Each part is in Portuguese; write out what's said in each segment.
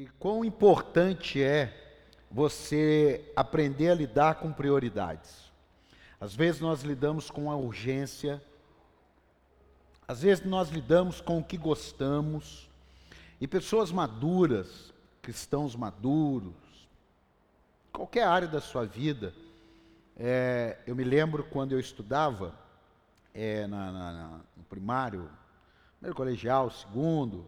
E quão importante é você aprender a lidar com prioridades. Às vezes nós lidamos com a urgência, às vezes nós lidamos com o que gostamos, e pessoas maduras, cristãos maduros, qualquer área da sua vida, é, eu me lembro quando eu estudava é, na, na, na, no primeiro colegial, segundo,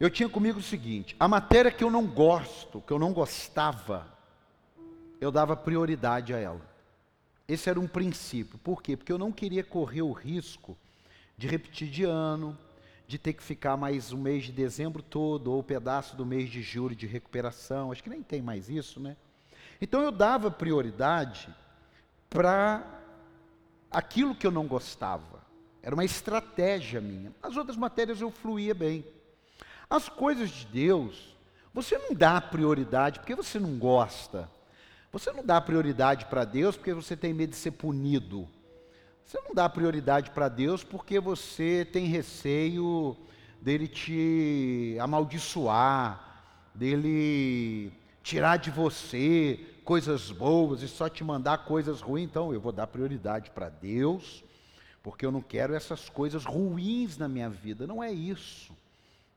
eu tinha comigo o seguinte: a matéria que eu não gosto, que eu não gostava, eu dava prioridade a ela. Esse era um princípio. Por quê? Porque eu não queria correr o risco de repetir de ano, de ter que ficar mais o mês de dezembro todo, ou um pedaço do mês de julho de recuperação. Acho que nem tem mais isso, né? Então eu dava prioridade para aquilo que eu não gostava. Era uma estratégia minha. As outras matérias eu fluía bem. As coisas de Deus, você não dá prioridade porque você não gosta. Você não dá prioridade para Deus porque você tem medo de ser punido. Você não dá prioridade para Deus porque você tem receio dele te amaldiçoar, dele tirar de você coisas boas e só te mandar coisas ruins. Então, eu vou dar prioridade para Deus, porque eu não quero essas coisas ruins na minha vida. Não é isso.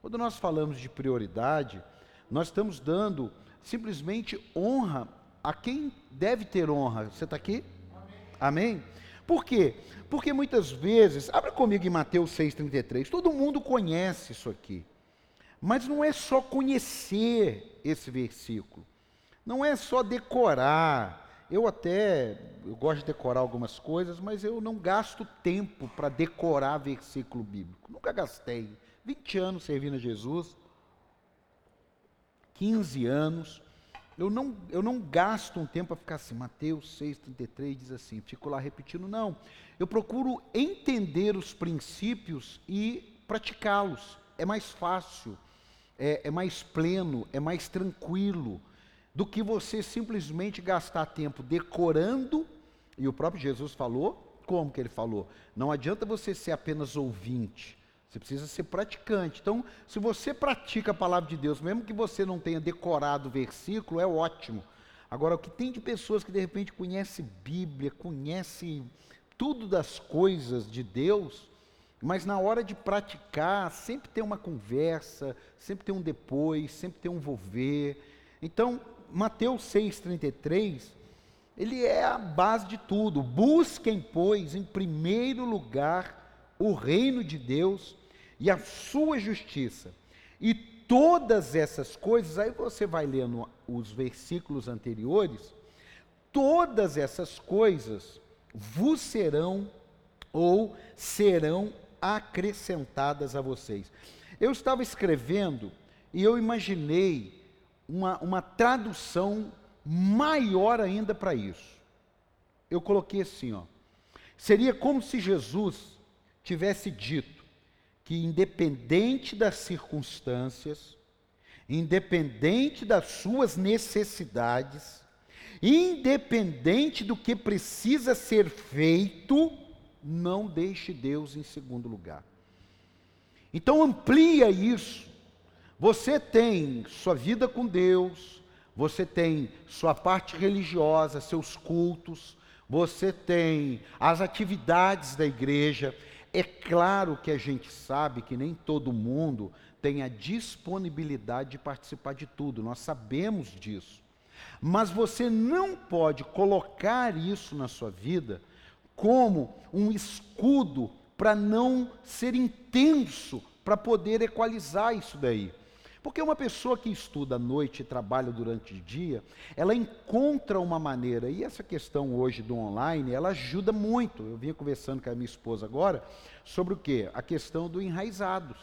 Quando nós falamos de prioridade, nós estamos dando simplesmente honra a quem deve ter honra. Você está aqui? Amém. Amém? Por quê? Porque muitas vezes, abra comigo em Mateus 6,33, todo mundo conhece isso aqui. Mas não é só conhecer esse versículo, não é só decorar. Eu até eu gosto de decorar algumas coisas, mas eu não gasto tempo para decorar versículo bíblico. Nunca gastei. 20 anos servindo a Jesus, 15 anos. Eu não, eu não gasto um tempo para ficar assim, Mateus 6,33 diz assim, fico lá repetindo, não. Eu procuro entender os princípios e praticá-los. É mais fácil, é, é mais pleno, é mais tranquilo do que você simplesmente gastar tempo decorando, e o próprio Jesus falou, como que ele falou? Não adianta você ser apenas ouvinte, você precisa ser praticante. Então, se você pratica a palavra de Deus, mesmo que você não tenha decorado o versículo, é ótimo. Agora, o que tem de pessoas que de repente conhecem Bíblia, conhecem tudo das coisas de Deus, mas na hora de praticar, sempre tem uma conversa, sempre tem um depois, sempre tem um volver. Então, Mateus 6,33, ele é a base de tudo. Busquem, pois, em primeiro lugar o reino de Deus e a sua justiça. E todas essas coisas, aí você vai lendo os versículos anteriores, todas essas coisas vos serão ou serão acrescentadas a vocês. Eu estava escrevendo e eu imaginei uma, uma tradução maior ainda para isso. Eu coloquei assim, ó. Seria como se Jesus tivesse dito: que, independente das circunstâncias, independente das suas necessidades, independente do que precisa ser feito, não deixe Deus em segundo lugar. Então amplia isso. Você tem sua vida com Deus, você tem sua parte religiosa, seus cultos, você tem as atividades da igreja, é claro que a gente sabe que nem todo mundo tem a disponibilidade de participar de tudo, nós sabemos disso. Mas você não pode colocar isso na sua vida como um escudo para não ser intenso, para poder equalizar isso daí. Porque uma pessoa que estuda à noite e trabalha durante o dia, ela encontra uma maneira, e essa questão hoje do online, ela ajuda muito. Eu vinha conversando com a minha esposa agora sobre o quê? A questão do enraizados.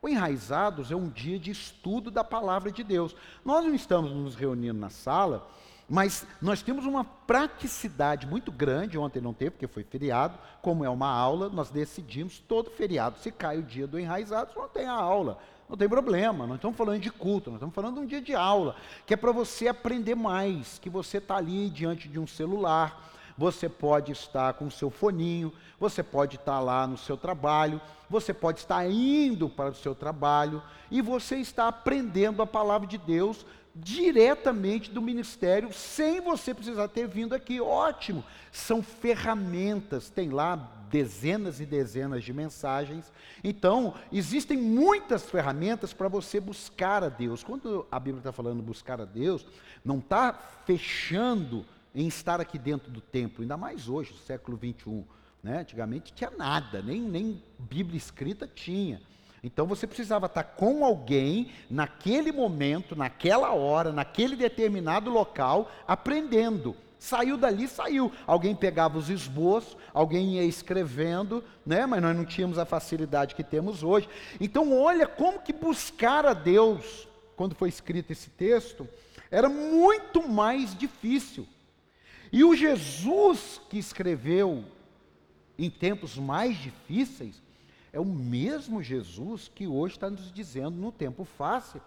O enraizados é um dia de estudo da palavra de Deus. Nós não estamos nos reunindo na sala, mas nós temos uma praticidade muito grande. Ontem não teve, porque foi feriado. Como é uma aula, nós decidimos todo feriado. Se cai o dia do enraizados, não tem a aula. Não tem problema, nós estamos falando de culto, nós estamos falando de um dia de aula, que é para você aprender mais, que você está ali diante de um celular, você pode estar com o seu foninho, você pode estar lá no seu trabalho, você pode estar indo para o seu trabalho e você está aprendendo a palavra de Deus diretamente do ministério, sem você precisar ter vindo aqui. Ótimo! São ferramentas, tem lá dezenas e dezenas de mensagens. Então, existem muitas ferramentas para você buscar a Deus. Quando a Bíblia está falando buscar a Deus, não está fechando em estar aqui dentro do templo, ainda mais hoje, século 21. Né? Antigamente tinha nada, nem, nem Bíblia escrita tinha. Então você precisava estar com alguém naquele momento, naquela hora, naquele determinado local, aprendendo. Saiu dali, saiu. Alguém pegava os esboços, alguém ia escrevendo, né? Mas nós não tínhamos a facilidade que temos hoje. Então, olha como que buscar a Deus, quando foi escrito esse texto, era muito mais difícil. E o Jesus que escreveu em tempos mais difíceis, é o mesmo Jesus que hoje está nos dizendo no tempo fácil,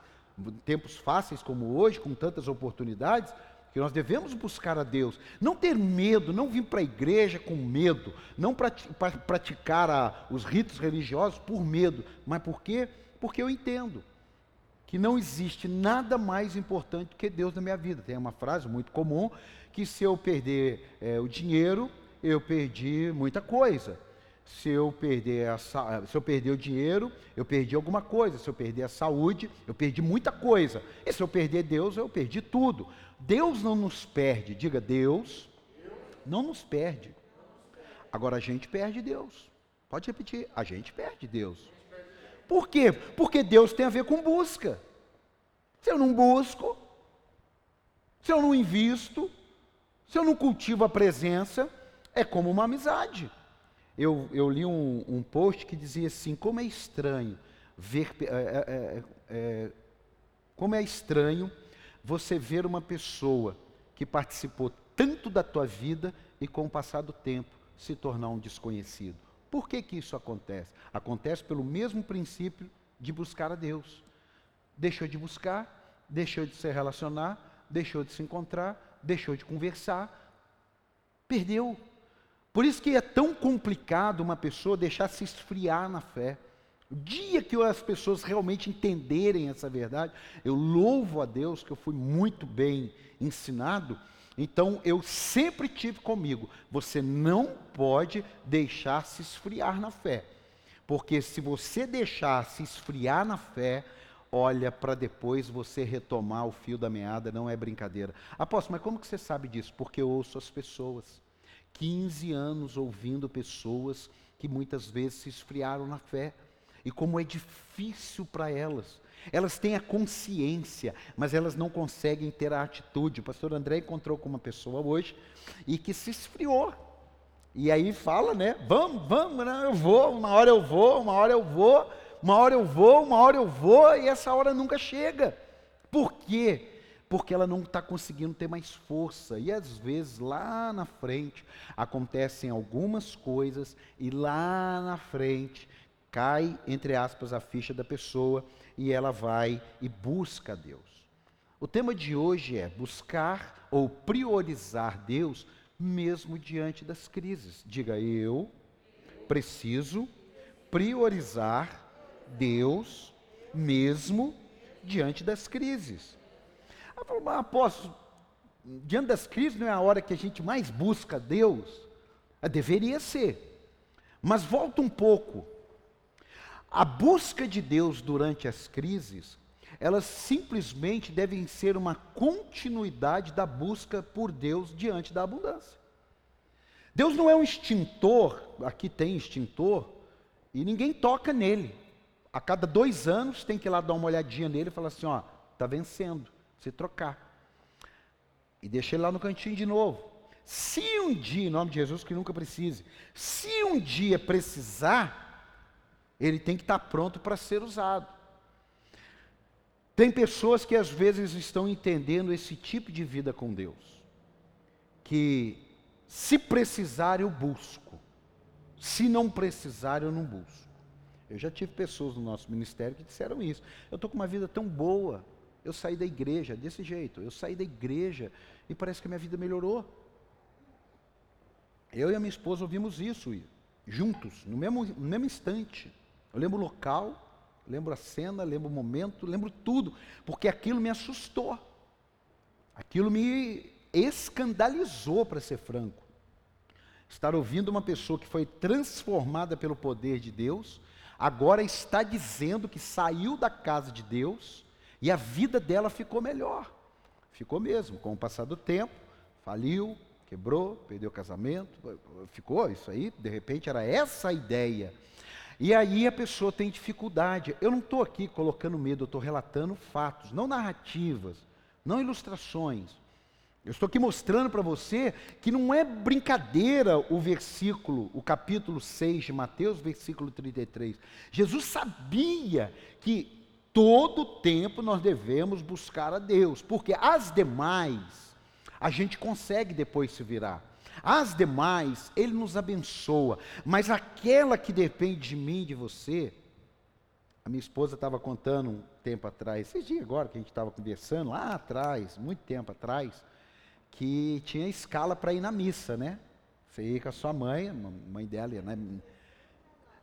tempos fáceis como hoje, com tantas oportunidades, que nós devemos buscar a Deus, não ter medo, não vir para a igreja com medo, não praticar a, os ritos religiosos por medo, mas por quê? Porque eu entendo que não existe nada mais importante que Deus na minha vida. Tem uma frase muito comum que se eu perder é, o dinheiro, eu perdi muita coisa se eu perder a, se eu perder o dinheiro, eu perdi alguma coisa. Se eu perder a saúde, eu perdi muita coisa. E se eu perder Deus, eu perdi tudo. Deus não nos perde. Diga, Deus não nos perde. Agora a gente perde Deus. Pode repetir, a gente perde Deus. Por quê? Porque Deus tem a ver com busca. Se eu não busco, se eu não invisto, se eu não cultivo a presença, é como uma amizade eu, eu li um, um, post que dizia assim: como é estranho ver. É, é, é, como é estranho você ver uma pessoa que participou tanto da tua vida e com o passar do tempo se tornar um desconhecido. Por que, que isso acontece? Acontece pelo mesmo princípio de buscar a Deus. Deixou de buscar, deixou de se relacionar, deixou de se encontrar, deixou de conversar, perdeu por isso que é tão complicado uma pessoa deixar se esfriar na fé. O dia que as pessoas realmente entenderem essa verdade, eu louvo a Deus que eu fui muito bem ensinado. Então eu sempre tive comigo, você não pode deixar se esfriar na fé. Porque se você deixar se esfriar na fé, olha para depois você retomar o fio da meada, não é brincadeira. Apóstolo, mas como que você sabe disso? Porque eu ouço as pessoas. 15 anos ouvindo pessoas que muitas vezes se esfriaram na fé. E como é difícil para elas. Elas têm a consciência, mas elas não conseguem ter a atitude. O pastor André encontrou com uma pessoa hoje e que se esfriou. E aí fala, né? Vamos, vamos, né? eu vou, uma hora eu vou, uma hora eu vou, uma hora eu vou, uma hora eu vou, e essa hora nunca chega. Por quê? Porque ela não está conseguindo ter mais força. E às vezes lá na frente acontecem algumas coisas e lá na frente cai, entre aspas, a ficha da pessoa e ela vai e busca Deus. O tema de hoje é buscar ou priorizar Deus mesmo diante das crises. Diga, eu preciso priorizar Deus mesmo diante das crises. Ela falou, mas apóstolo, diante das crises não é a hora que a gente mais busca Deus? Ah, deveria ser. Mas volta um pouco. A busca de Deus durante as crises, elas simplesmente devem ser uma continuidade da busca por Deus diante da abundância. Deus não é um extintor, aqui tem extintor, e ninguém toca nele. A cada dois anos tem que ir lá dar uma olhadinha nele e falar assim: ó, está vencendo se trocar. E deixa ele lá no cantinho de novo. Se um dia, em nome de Jesus, que nunca precise, se um dia precisar, ele tem que estar pronto para ser usado. Tem pessoas que às vezes estão entendendo esse tipo de vida com Deus. Que se precisar eu busco. Se não precisar eu não busco. Eu já tive pessoas no nosso ministério que disseram isso. Eu estou com uma vida tão boa, eu saí da igreja desse jeito. Eu saí da igreja e parece que a minha vida melhorou. Eu e a minha esposa ouvimos isso juntos, no mesmo, no mesmo instante. Eu lembro o local, lembro a cena, lembro o momento, lembro tudo, porque aquilo me assustou. Aquilo me escandalizou, para ser franco. Estar ouvindo uma pessoa que foi transformada pelo poder de Deus, agora está dizendo que saiu da casa de Deus e a vida dela ficou melhor. Ficou mesmo, com o passar do tempo, faliu, quebrou, perdeu o casamento, ficou isso aí, de repente era essa a ideia. E aí a pessoa tem dificuldade. Eu não estou aqui colocando medo, eu estou relatando fatos, não narrativas, não ilustrações. Eu estou aqui mostrando para você que não é brincadeira o versículo, o capítulo 6 de Mateus, versículo 33. Jesus sabia que todo tempo nós devemos buscar a Deus, porque as demais a gente consegue depois se virar. As demais, Ele nos abençoa, mas aquela que depende de mim, de você, a minha esposa estava contando um tempo atrás, esses dias agora que a gente estava conversando, lá atrás, muito tempo atrás, que tinha escala para ir na missa, né? Você ia com a sua mãe, a mãe dela, né?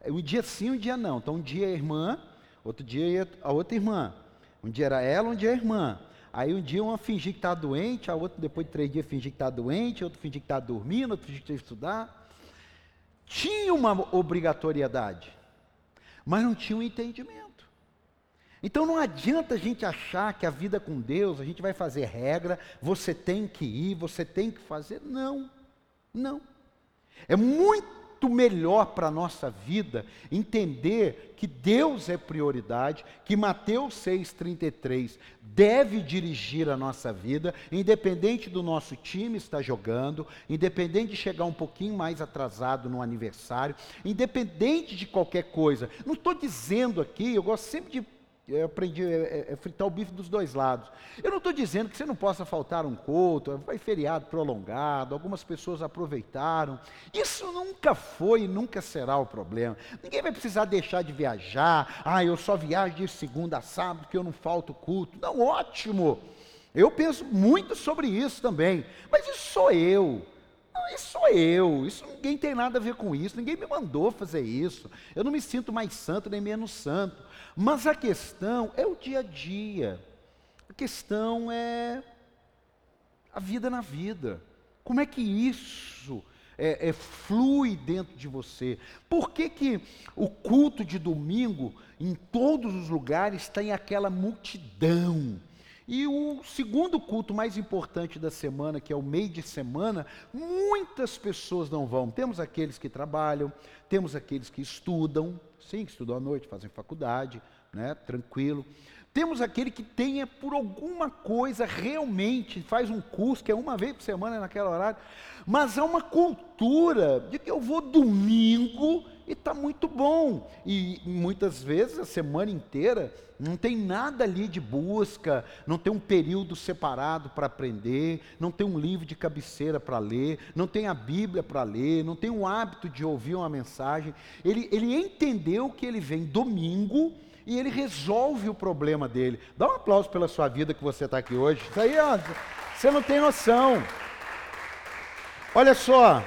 Um dia sim, um dia não. Então, um dia a irmã, outro dia ia a outra irmã. Um dia era ela, um dia a irmã. Aí um dia uma fingia que estava doente, a outra depois de três dias fingia que estava doente, outro fingia que estava dormindo, outro fingia que tinha que estudar. Tinha uma obrigatoriedade, mas não tinha um entendimento. Então não adianta a gente achar que a vida com Deus, a gente vai fazer regra, você tem que ir, você tem que fazer. Não, não. É muito melhor para a nossa vida entender que Deus é prioridade, que Mateus 6,33 deve dirigir a nossa vida, independente do nosso time estar jogando, independente de chegar um pouquinho mais atrasado no aniversário, independente de qualquer coisa. Não estou dizendo aqui, eu gosto sempre de eu aprendi a fritar o bife dos dois lados. Eu não estou dizendo que você não possa faltar um culto, vai feriado prolongado, algumas pessoas aproveitaram. Isso nunca foi e nunca será o problema. Ninguém vai precisar deixar de viajar. Ah, eu só viajo de segunda a sábado porque eu não falto culto. Não, ótimo. Eu penso muito sobre isso também. Mas isso sou eu. Isso sou eu. Isso ninguém tem nada a ver com isso. Ninguém me mandou fazer isso. Eu não me sinto mais santo nem menos santo. Mas a questão é o dia a dia. A questão é a vida na vida. Como é que isso é, é, flui dentro de você? Por que, que o culto de domingo, em todos os lugares, tem aquela multidão? E o segundo culto mais importante da semana, que é o meio de semana, muitas pessoas não vão. Temos aqueles que trabalham, temos aqueles que estudam, sim, que estudam à noite, fazem faculdade, né, tranquilo. Temos aquele que tenha por alguma coisa realmente, faz um curso que é uma vez por semana naquela horário, mas é uma cultura de que eu vou domingo e está muito bom. E muitas vezes a semana inteira não tem nada ali de busca, não tem um período separado para aprender, não tem um livro de cabeceira para ler, não tem a Bíblia para ler, não tem o hábito de ouvir uma mensagem. Ele, ele entendeu que ele vem domingo e ele resolve o problema dele. Dá um aplauso pela sua vida que você está aqui hoje. Isso aí, ó, você não tem noção. Olha só,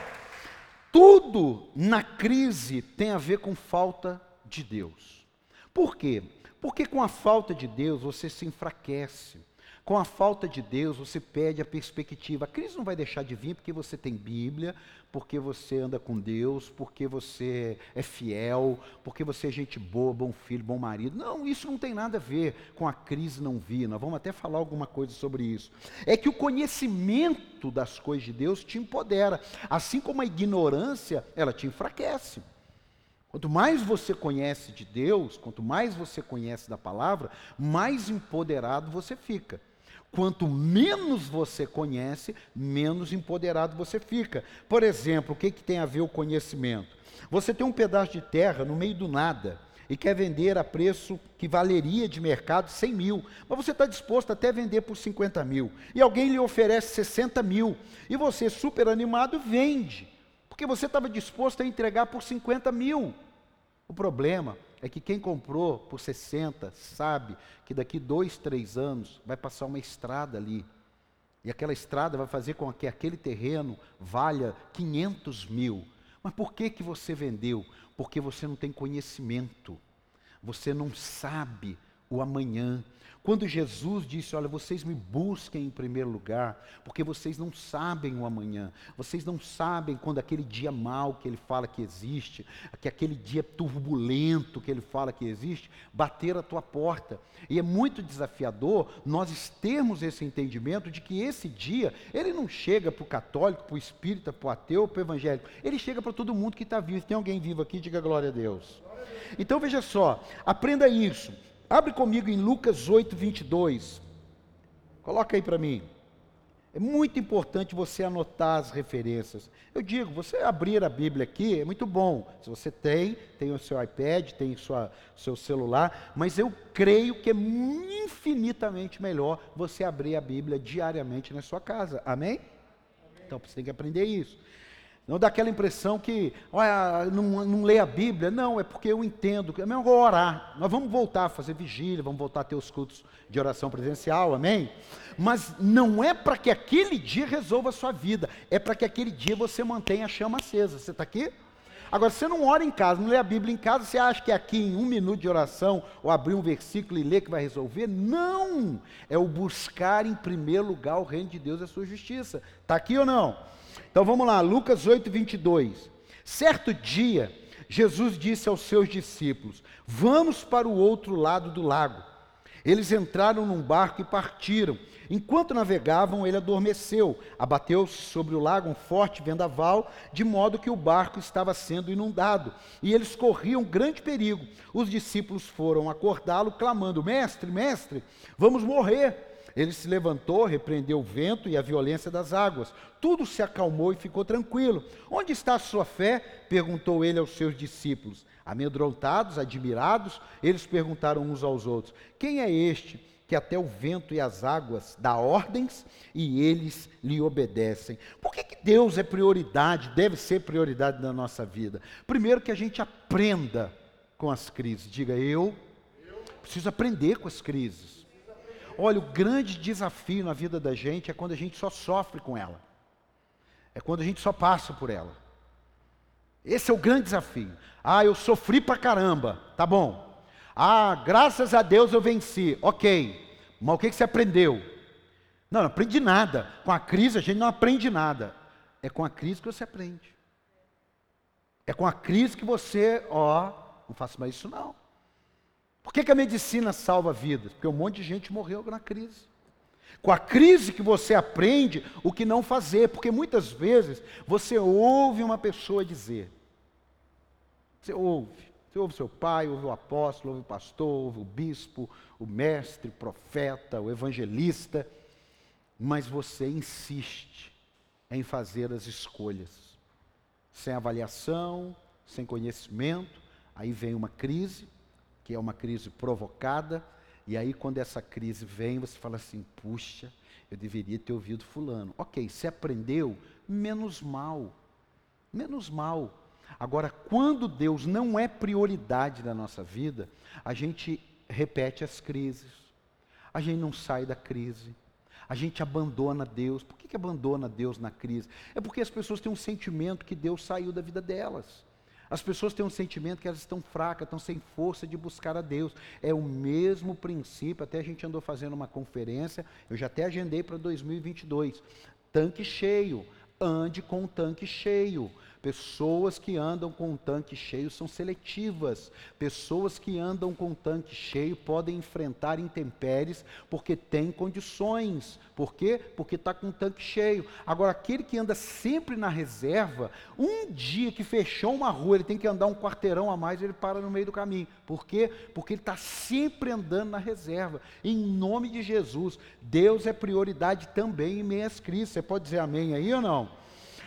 tudo na crise tem a ver com falta de Deus. Por quê? Porque com a falta de Deus você se enfraquece. Com a falta de Deus, você perde a perspectiva. A crise não vai deixar de vir porque você tem Bíblia, porque você anda com Deus, porque você é fiel, porque você é gente boa, bom filho, bom marido. Não, isso não tem nada a ver com a crise não vir. Nós vamos até falar alguma coisa sobre isso. É que o conhecimento das coisas de Deus te empodera, assim como a ignorância, ela te enfraquece. Quanto mais você conhece de Deus, quanto mais você conhece da palavra, mais empoderado você fica. Quanto menos você conhece, menos empoderado você fica. Por exemplo, o que, que tem a ver o conhecimento? Você tem um pedaço de terra no meio do nada e quer vender a preço que valeria de mercado 100 mil, mas você está disposto até vender por 50 mil, e alguém lhe oferece 60 mil, e você, super animado, vende, porque você estava disposto a entregar por 50 mil. O problema é que quem comprou por 60 sabe que daqui dois, três anos vai passar uma estrada ali. E aquela estrada vai fazer com que aquele terreno valha 500 mil. Mas por que, que você vendeu? Porque você não tem conhecimento. Você não sabe o amanhã. Quando Jesus disse: Olha, vocês me busquem em primeiro lugar, porque vocês não sabem o amanhã, vocês não sabem quando aquele dia mau que ele fala que existe, que aquele dia turbulento que ele fala que existe, bater a tua porta. E é muito desafiador nós termos esse entendimento de que esse dia, ele não chega para o católico, para o espírita, para o ateu, para o evangélico, ele chega para todo mundo que está vivo. Tem alguém vivo aqui, diga glória a Deus. Então veja só, aprenda isso. Abre comigo em Lucas 8, 22. Coloca aí para mim. É muito importante você anotar as referências. Eu digo, você abrir a Bíblia aqui é muito bom. Se você tem, tem o seu iPad, tem o seu celular, mas eu creio que é infinitamente melhor você abrir a Bíblia diariamente na sua casa. Amém? Amém. Então você tem que aprender isso. Não dá aquela impressão que, olha, não, não lê a Bíblia. Não, é porque eu entendo. É melhor orar. Nós vamos voltar a fazer vigília, vamos voltar a ter os cultos de oração presencial, amém? Mas não é para que aquele dia resolva a sua vida. É para que aquele dia você mantenha a chama acesa. Você está aqui? Agora, você não ora em casa, não lê a Bíblia em casa, você acha que aqui em um minuto de oração, ou abrir um versículo e ler que vai resolver? Não! É o buscar em primeiro lugar o reino de Deus e a sua justiça. Está aqui ou não? Então vamos lá, Lucas 8, 22. Certo dia, Jesus disse aos seus discípulos: Vamos para o outro lado do lago. Eles entraram num barco e partiram. Enquanto navegavam, ele adormeceu. Abateu-se sobre o lago um forte vendaval, de modo que o barco estava sendo inundado. E eles corriam grande perigo. Os discípulos foram acordá-lo, clamando: Mestre, mestre, vamos morrer. Ele se levantou, repreendeu o vento e a violência das águas. Tudo se acalmou e ficou tranquilo. Onde está a sua fé? perguntou ele aos seus discípulos. Amedrontados, admirados, eles perguntaram uns aos outros: Quem é este que até o vento e as águas dá ordens e eles lhe obedecem? Por que, que Deus é prioridade, deve ser prioridade na nossa vida? Primeiro, que a gente aprenda com as crises. Diga, eu preciso aprender com as crises. Olha, o grande desafio na vida da gente é quando a gente só sofre com ela. É quando a gente só passa por ela. Esse é o grande desafio. Ah, eu sofri pra caramba. Tá bom. Ah, graças a Deus eu venci. Ok. Mas o que, você aprendeu? Não, não aprendi nada. Com a crise a gente não aprende nada. É com a crise que você aprende. É com a crise que você, ó, não faço mais isso não. Por que, que a medicina salva vidas? Porque um monte de gente morreu na crise. Com a crise que você aprende o que não fazer, porque muitas vezes você ouve uma pessoa dizer, você ouve, você ouve seu pai, ouve o apóstolo, ouve o pastor, ouve o bispo, o mestre, o profeta, o evangelista, mas você insiste em fazer as escolhas, sem avaliação, sem conhecimento, aí vem uma crise, que é uma crise provocada, e aí quando essa crise vem, você fala assim: puxa, eu deveria ter ouvido Fulano. Ok, se aprendeu, menos mal. Menos mal. Agora, quando Deus não é prioridade da nossa vida, a gente repete as crises, a gente não sai da crise, a gente abandona Deus. Por que, que abandona Deus na crise? É porque as pessoas têm um sentimento que Deus saiu da vida delas. As pessoas têm um sentimento que elas estão fracas, estão sem força de buscar a Deus. É o mesmo princípio, até a gente andou fazendo uma conferência, eu já até agendei para 2022. Tanque cheio, ande com o tanque cheio. Pessoas que andam com o tanque cheio são seletivas. Pessoas que andam com o tanque cheio podem enfrentar intempéries porque tem condições. Por quê? Porque está com o tanque cheio. Agora, aquele que anda sempre na reserva, um dia que fechou uma rua, ele tem que andar um quarteirão a mais, ele para no meio do caminho. Por quê? Porque ele está sempre andando na reserva. Em nome de Jesus, Deus é prioridade também em meias crises. Você pode dizer amém aí ou não?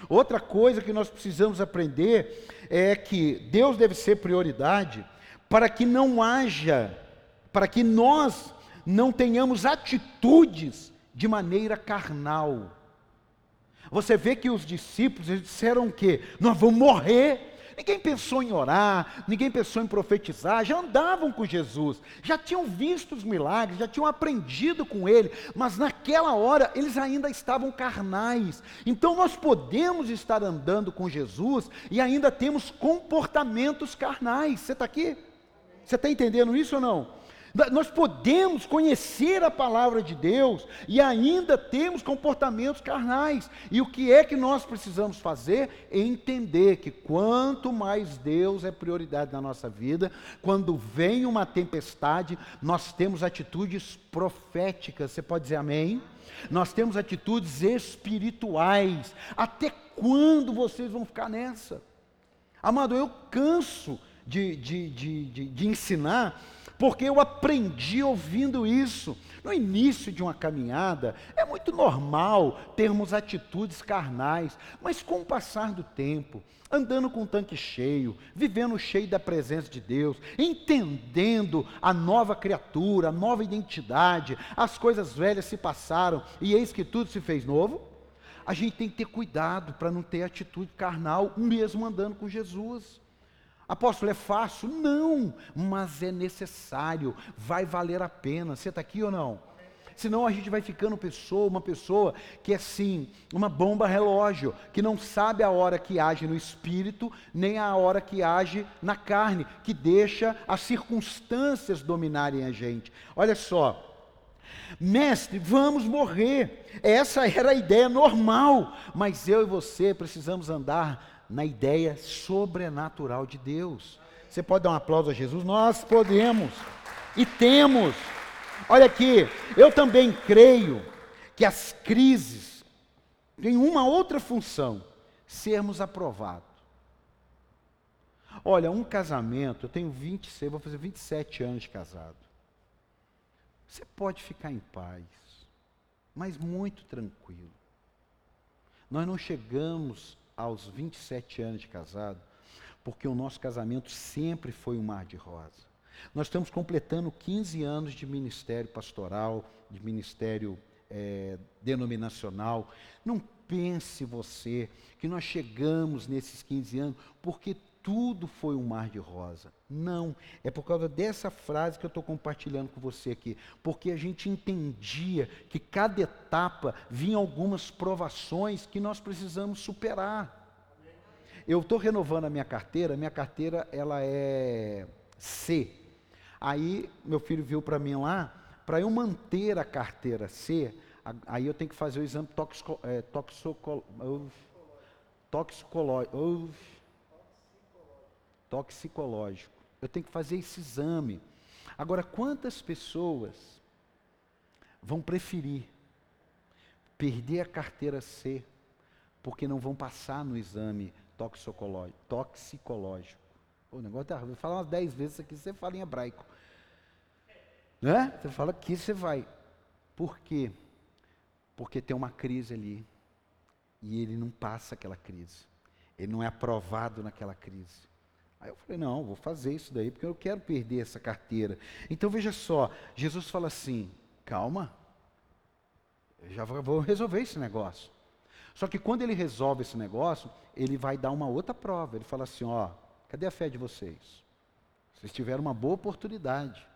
Outra coisa que nós precisamos aprender é que Deus deve ser prioridade para que não haja, para que nós não tenhamos atitudes de maneira carnal. Você vê que os discípulos disseram que nós vamos morrer, Ninguém pensou em orar, ninguém pensou em profetizar, já andavam com Jesus, já tinham visto os milagres, já tinham aprendido com ele, mas naquela hora eles ainda estavam carnais. Então nós podemos estar andando com Jesus e ainda temos comportamentos carnais. Você está aqui? Você está entendendo isso ou não? Nós podemos conhecer a palavra de Deus e ainda temos comportamentos carnais. E o que é que nós precisamos fazer? Entender que quanto mais Deus é prioridade na nossa vida, quando vem uma tempestade, nós temos atitudes proféticas. Você pode dizer amém? Nós temos atitudes espirituais. Até quando vocês vão ficar nessa? Amado, eu canso de, de, de, de, de ensinar porque eu aprendi ouvindo isso. No início de uma caminhada, é muito normal termos atitudes carnais, mas com o passar do tempo, andando com o tanque cheio, vivendo cheio da presença de Deus, entendendo a nova criatura, a nova identidade, as coisas velhas se passaram e eis que tudo se fez novo. A gente tem que ter cuidado para não ter atitude carnal, mesmo andando com Jesus. Apóstolo, é fácil? Não, mas é necessário, vai valer a pena. Você está aqui ou não? Senão a gente vai ficando pessoa, uma pessoa que é assim, uma bomba relógio, que não sabe a hora que age no espírito, nem a hora que age na carne, que deixa as circunstâncias dominarem a gente. Olha só, Mestre, vamos morrer. Essa era a ideia normal, mas eu e você precisamos andar na ideia sobrenatural de Deus. Você pode dar um aplauso a Jesus? Nós podemos e temos. Olha aqui, eu também creio que as crises têm uma outra função: sermos aprovados. Olha, um casamento, eu tenho 26, vou fazer 27 anos de casado. Você pode ficar em paz, mas muito tranquilo. Nós não chegamos aos 27 anos de casado, porque o nosso casamento sempre foi um mar de rosa. Nós estamos completando 15 anos de ministério pastoral, de ministério é, denominacional. Não pense você que nós chegamos nesses 15 anos porque tudo foi um mar de rosa. Não, é por causa dessa frase que eu estou compartilhando com você aqui. Porque a gente entendia que cada etapa vinha algumas provações que nós precisamos superar. Eu estou renovando a minha carteira, minha carteira ela é C. Aí meu filho viu para mim lá, para eu manter a carteira C, aí eu tenho que fazer o exame toxico, é, toxicológico toxicológico. Eu tenho que fazer esse exame. Agora, quantas pessoas vão preferir perder a carteira C porque não vão passar no exame toxicológico? O negócio tá, vou falar umas dez vezes aqui, você fala em hebraico. Né? Você fala que você vai. Por quê? Porque tem uma crise ali. E ele não passa aquela crise. Ele não é aprovado naquela crise. Aí eu falei, não, vou fazer isso daí, porque eu quero perder essa carteira. Então veja só, Jesus fala assim, calma, eu já vou resolver esse negócio. Só que quando ele resolve esse negócio, ele vai dar uma outra prova. Ele fala assim, ó, cadê a fé de vocês? Vocês tiveram uma boa oportunidade.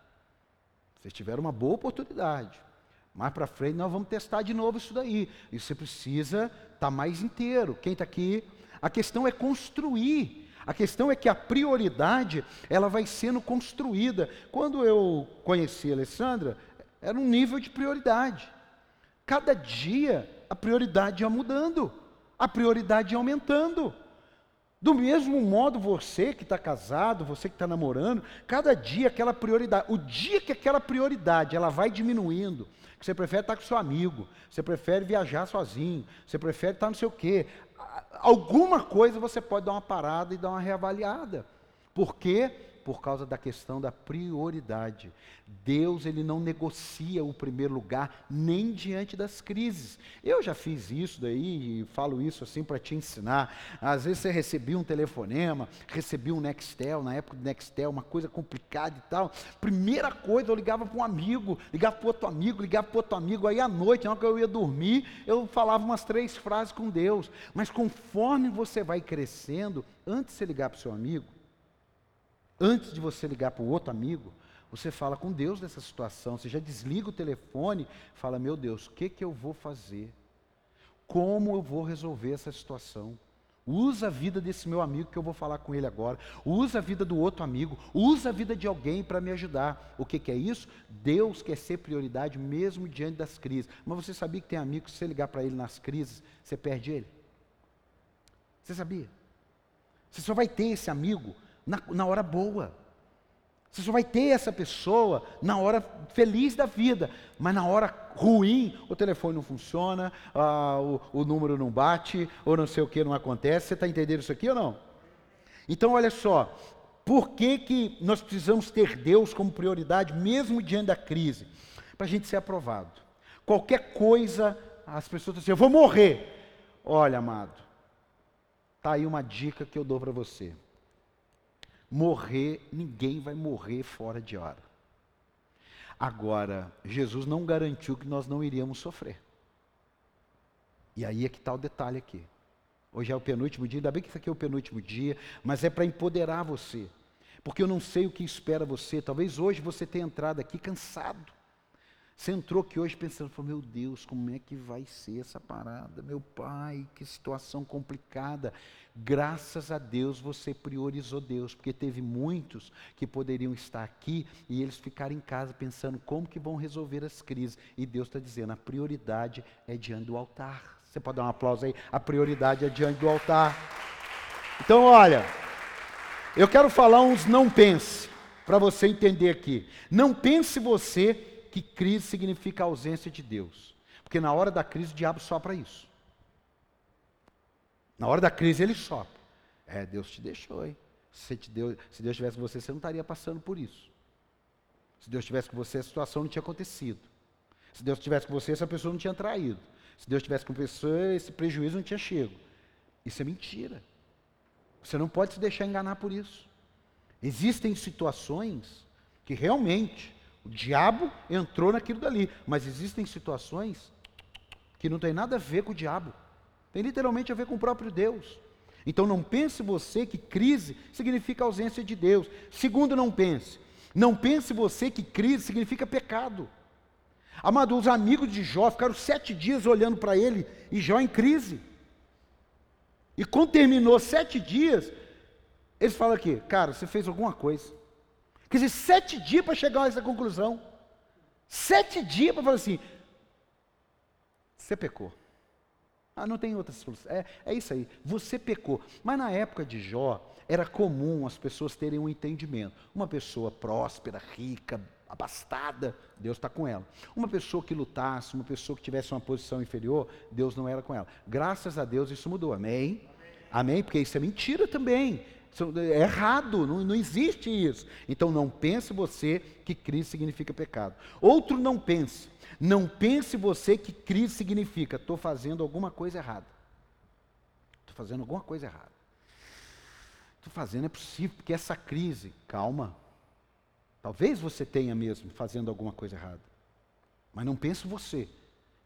Vocês tiveram uma boa oportunidade. Mais para frente nós vamos testar de novo isso daí. E você precisa estar tá mais inteiro. Quem está aqui? A questão é construir a questão é que a prioridade, ela vai sendo construída. Quando eu conheci a Alessandra, era um nível de prioridade. Cada dia a prioridade ia mudando, a prioridade ia aumentando. Do mesmo modo, você que está casado, você que está namorando, cada dia aquela prioridade, o dia que aquela prioridade ela vai diminuindo, que você prefere estar com seu amigo, você prefere viajar sozinho, você prefere estar não sei o quê, alguma coisa você pode dar uma parada e dar uma reavaliada. Por quê? Por causa da questão da prioridade. Deus, ele não negocia o primeiro lugar nem diante das crises. Eu já fiz isso daí e falo isso assim para te ensinar. Às vezes você recebia um telefonema, recebia um Nextel, na época do Nextel, uma coisa complicada e tal. Primeira coisa, eu ligava para um amigo, ligava para outro amigo, ligava para outro amigo. Aí à noite, na hora que eu ia dormir, eu falava umas três frases com Deus. Mas conforme você vai crescendo, antes de você ligar para o seu amigo, antes de você ligar para o outro amigo, você fala com Deus dessa situação, você já desliga o telefone, fala: Meu Deus, o que, que eu vou fazer? Como eu vou resolver essa situação? Usa a vida desse meu amigo que eu vou falar com ele agora. Usa a vida do outro amigo. Usa a vida de alguém para me ajudar. O que, que, é isso? Deus quer ser prioridade mesmo diante das crises. Mas você sabia que tem amigo que se você ligar para ele nas crises, você perde ele? Você sabia? Você só vai ter esse amigo na, na hora boa. Você só vai ter essa pessoa na hora feliz da vida, mas na hora ruim, o telefone não funciona, ah, o, o, número não bate, ou não sei o que não acontece. Você está entendendo isso aqui ou não? Então, olha só, por que, que nós precisamos ter Deus como prioridade, mesmo diante da crise? Para a gente ser aprovado. Qualquer coisa, as pessoas dizem assim, eu vou morrer. Olha, amado, está aí uma dica que eu dou para você morrer, ninguém vai morrer fora de hora. Agora, Jesus não garantiu que nós não iríamos sofrer. E aí é que está o detalhe aqui. Hoje é o penúltimo dia, ainda bem que isso aqui é o penúltimo dia, mas é para empoderar você. Porque eu não sei o que espera você. Talvez hoje você tenha entrado aqui cansado. Você entrou aqui hoje pensando, meu Deus, como é que vai ser essa parada? Meu pai, que situação complicada. Graças a Deus você priorizou Deus, porque teve muitos que poderiam estar aqui e eles ficaram em casa pensando como que vão resolver as crises. E Deus está dizendo, a prioridade é diante do altar. Você pode dar um aplauso aí? A prioridade é diante do altar. Então, olha, eu quero falar uns não pense, para você entender aqui. Não pense você que crise significa ausência de Deus. Porque na hora da crise o diabo sopra isso. Na hora da crise ele sopra. É, Deus te deixou, hein? Se, te deu, se Deus tivesse com você, você não estaria passando por isso. Se Deus tivesse com você, a situação não tinha acontecido. Se Deus tivesse com você, essa pessoa não tinha traído. Se Deus tivesse com você, esse prejuízo não tinha chego. Isso é mentira. Você não pode se deixar enganar por isso. Existem situações que realmente o diabo entrou naquilo dali, mas existem situações que não tem nada a ver com o diabo. Tem literalmente a ver com o próprio Deus. Então não pense você que crise significa ausência de Deus. Segundo, não pense. Não pense você que crise significa pecado. Amado, os amigos de Jó ficaram sete dias olhando para ele e Jó em crise. E quando terminou sete dias, eles falam aqui, cara, você fez alguma coisa. Quer dizer, sete dias para chegar a essa conclusão. Sete dias para falar assim, você pecou. Ah, não tem outra solução. É, é isso aí. Você pecou. Mas na época de Jó, era comum as pessoas terem um entendimento. Uma pessoa próspera, rica, abastada, Deus está com ela. Uma pessoa que lutasse, uma pessoa que tivesse uma posição inferior, Deus não era com ela. Graças a Deus isso mudou. Amém? Amém? Amém? Porque isso é mentira também. É errado, não, não existe isso. Então não pense você que crise significa pecado. Outro não pense. Não pense você que crise significa estou fazendo alguma coisa errada. Estou fazendo alguma coisa errada. Estou fazendo, é possível, porque essa crise, calma. Talvez você tenha mesmo fazendo alguma coisa errada. Mas não pense você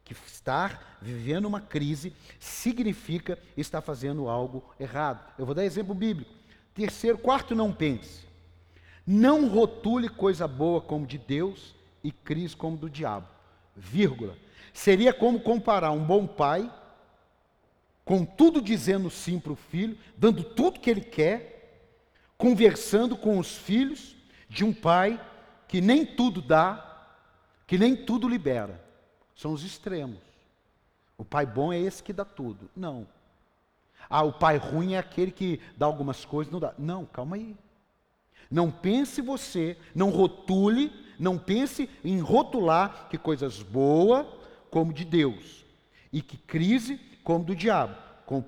que estar vivendo uma crise significa estar fazendo algo errado. Eu vou dar exemplo bíblico. Terceiro, quarto, não pense. Não rotule coisa boa como de Deus e crise como do diabo. Vírgula. Seria como comparar um bom pai, com tudo dizendo sim para o filho, dando tudo que ele quer, conversando com os filhos de um pai que nem tudo dá, que nem tudo libera. São os extremos. O pai bom é esse que dá tudo. Não. Ah, o pai ruim é aquele que dá algumas coisas, não dá. Não, calma aí. Não pense você, não rotule, não pense em rotular que coisas boas como de Deus e que crise como do diabo.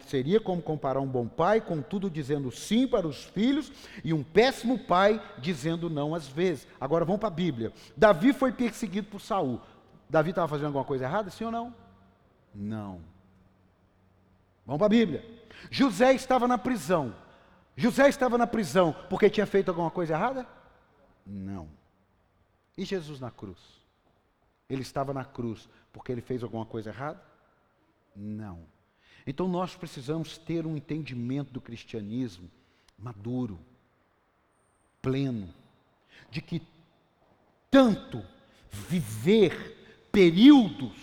seria como comparar um bom pai, contudo dizendo sim para os filhos, e um péssimo pai dizendo não às vezes. Agora vamos para a Bíblia. Davi foi perseguido por Saul. Davi estava fazendo alguma coisa errada, sim ou não? Não. Vamos para a Bíblia. José estava na prisão. José estava na prisão porque tinha feito alguma coisa errada? Não. E Jesus na cruz? Ele estava na cruz porque ele fez alguma coisa errada? Não. Então nós precisamos ter um entendimento do cristianismo maduro, pleno, de que tanto viver períodos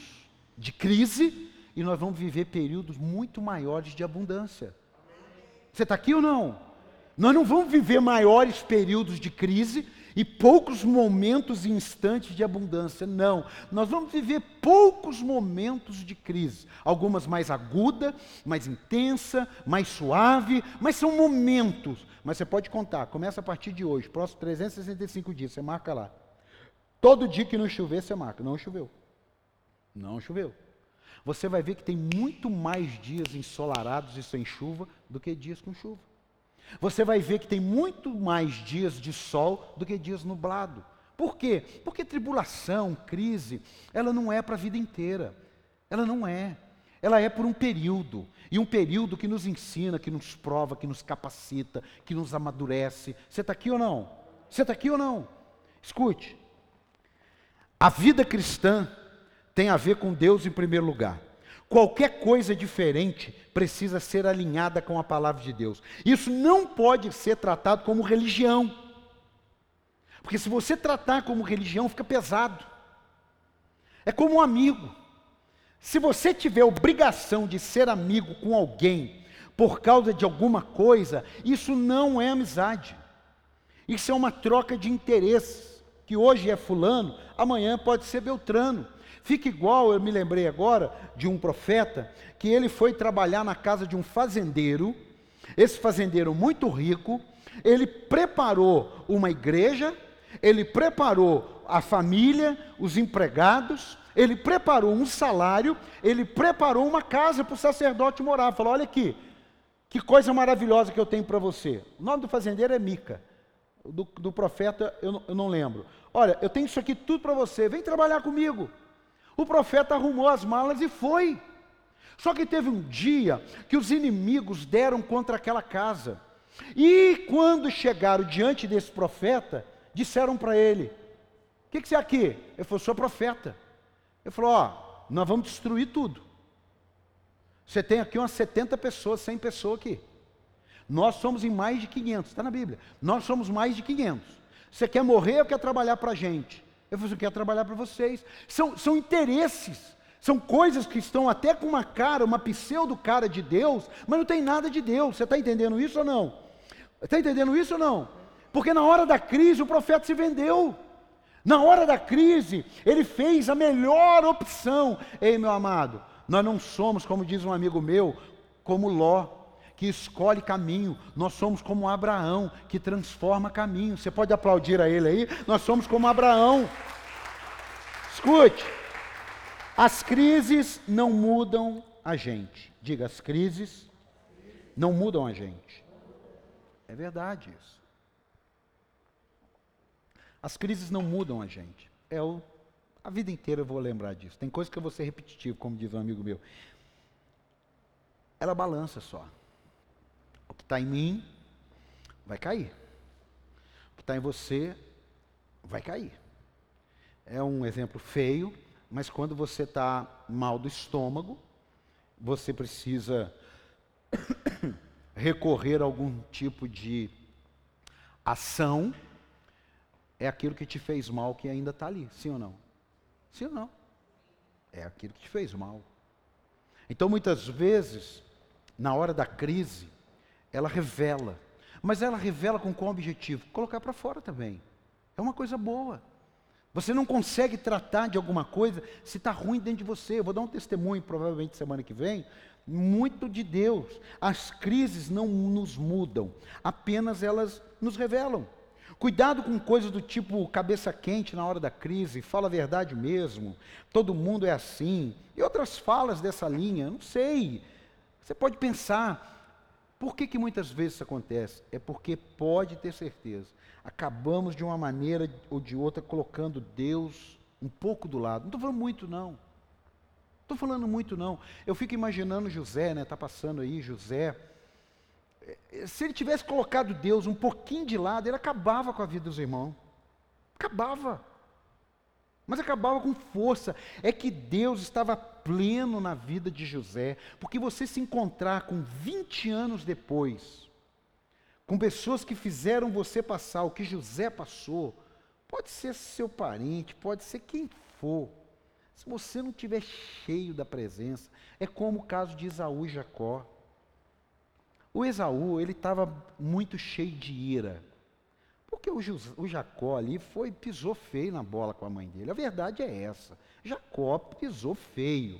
de crise e nós vamos viver períodos muito maiores de abundância. Você está aqui ou não? Nós não vamos viver maiores períodos de crise e poucos momentos e instantes de abundância. Não. Nós vamos viver poucos momentos de crise. Algumas mais aguda, mais intensa, mais suave, mas são momentos. Mas você pode contar, começa a partir de hoje, próximo 365 dias, você marca lá. Todo dia que não chover, você marca. Não choveu. Não choveu. Você vai ver que tem muito mais dias ensolarados e sem chuva do que dias com chuva. Você vai ver que tem muito mais dias de sol do que dias nublado. Por quê? Porque tribulação, crise, ela não é para a vida inteira. Ela não é. Ela é por um período. E um período que nos ensina, que nos prova, que nos capacita, que nos amadurece. Você está aqui ou não? Você está aqui ou não? Escute. A vida cristã tem a ver com Deus em primeiro lugar. Qualquer coisa diferente precisa ser alinhada com a palavra de Deus. Isso não pode ser tratado como religião. Porque se você tratar como religião, fica pesado. É como um amigo. Se você tiver obrigação de ser amigo com alguém por causa de alguma coisa, isso não é amizade. Isso é uma troca de interesses. Que hoje é fulano, amanhã pode ser Beltrano. Fica igual, eu me lembrei agora de um profeta que ele foi trabalhar na casa de um fazendeiro, esse fazendeiro muito rico, ele preparou uma igreja, ele preparou a família, os empregados, ele preparou um salário, ele preparou uma casa para o sacerdote morar. Falou: olha aqui, que coisa maravilhosa que eu tenho para você. O nome do fazendeiro é Mica, do, do profeta eu eu não lembro. Olha, eu tenho isso aqui tudo para você, vem trabalhar comigo. O profeta arrumou as malas e foi. Só que teve um dia que os inimigos deram contra aquela casa. E quando chegaram diante desse profeta, disseram para ele: O que, que você é aqui? Ele falou: Sou profeta. Ele falou: Ó, nós vamos destruir tudo. Você tem aqui umas 70 pessoas, 100 pessoas aqui. Nós somos em mais de 500, está na Bíblia. Nós somos mais de 500. Você quer morrer ou quer trabalhar para a gente? Eu falei, eu quero trabalhar para vocês. São, são interesses, são coisas que estão até com uma cara, uma pseudo cara de Deus, mas não tem nada de Deus. Você está entendendo isso ou não? Está entendendo isso ou não? Porque na hora da crise o profeta se vendeu. Na hora da crise, ele fez a melhor opção. Ei, meu amado, nós não somos, como diz um amigo meu, como Ló, que escolhe caminho. Nós somos como Abraão, que transforma caminho. Você pode aplaudir a ele aí? Nós somos como Abraão. Escute, as crises não mudam a gente. Diga, as crises não mudam a gente. É verdade isso. As crises não mudam a gente. É o, a vida inteira eu vou lembrar disso. Tem coisa que eu vou ser repetitivo, como diz um amigo meu. Ela balança só. Está em mim vai cair. O que está em você vai cair. É um exemplo feio, mas quando você está mal do estômago, você precisa recorrer a algum tipo de ação, é aquilo que te fez mal que ainda está ali, sim ou não? Sim ou não? É aquilo que te fez mal. Então, muitas vezes, na hora da crise, ela revela. Mas ela revela com qual objetivo? Colocar para fora também. É uma coisa boa. Você não consegue tratar de alguma coisa se está ruim dentro de você. Eu vou dar um testemunho, provavelmente semana que vem, muito de Deus. As crises não nos mudam, apenas elas nos revelam. Cuidado com coisas do tipo cabeça quente na hora da crise, fala a verdade mesmo, todo mundo é assim. E outras falas dessa linha, não sei. Você pode pensar, por que, que muitas vezes isso acontece? É porque pode ter certeza. Acabamos de uma maneira ou de outra colocando Deus um pouco do lado. Não estou falando muito, não. Estou falando muito, não. Eu fico imaginando José, né? Está passando aí, José. Eh, se ele tivesse colocado Deus um pouquinho de lado, ele acabava com a vida dos irmãos. Acabava. Mas acabava com força. É que Deus estava pleno na vida de José, porque você se encontrar com 20 anos depois, com pessoas que fizeram você passar o que José passou, pode ser seu parente, pode ser quem for. Se você não tiver cheio da presença, é como o caso de Esaú e Jacó. O Esaú, ele estava muito cheio de ira. Porque o, o Jacó ali foi, pisou feio na bola com a mãe dele. A verdade é essa. Jacó pisou feio.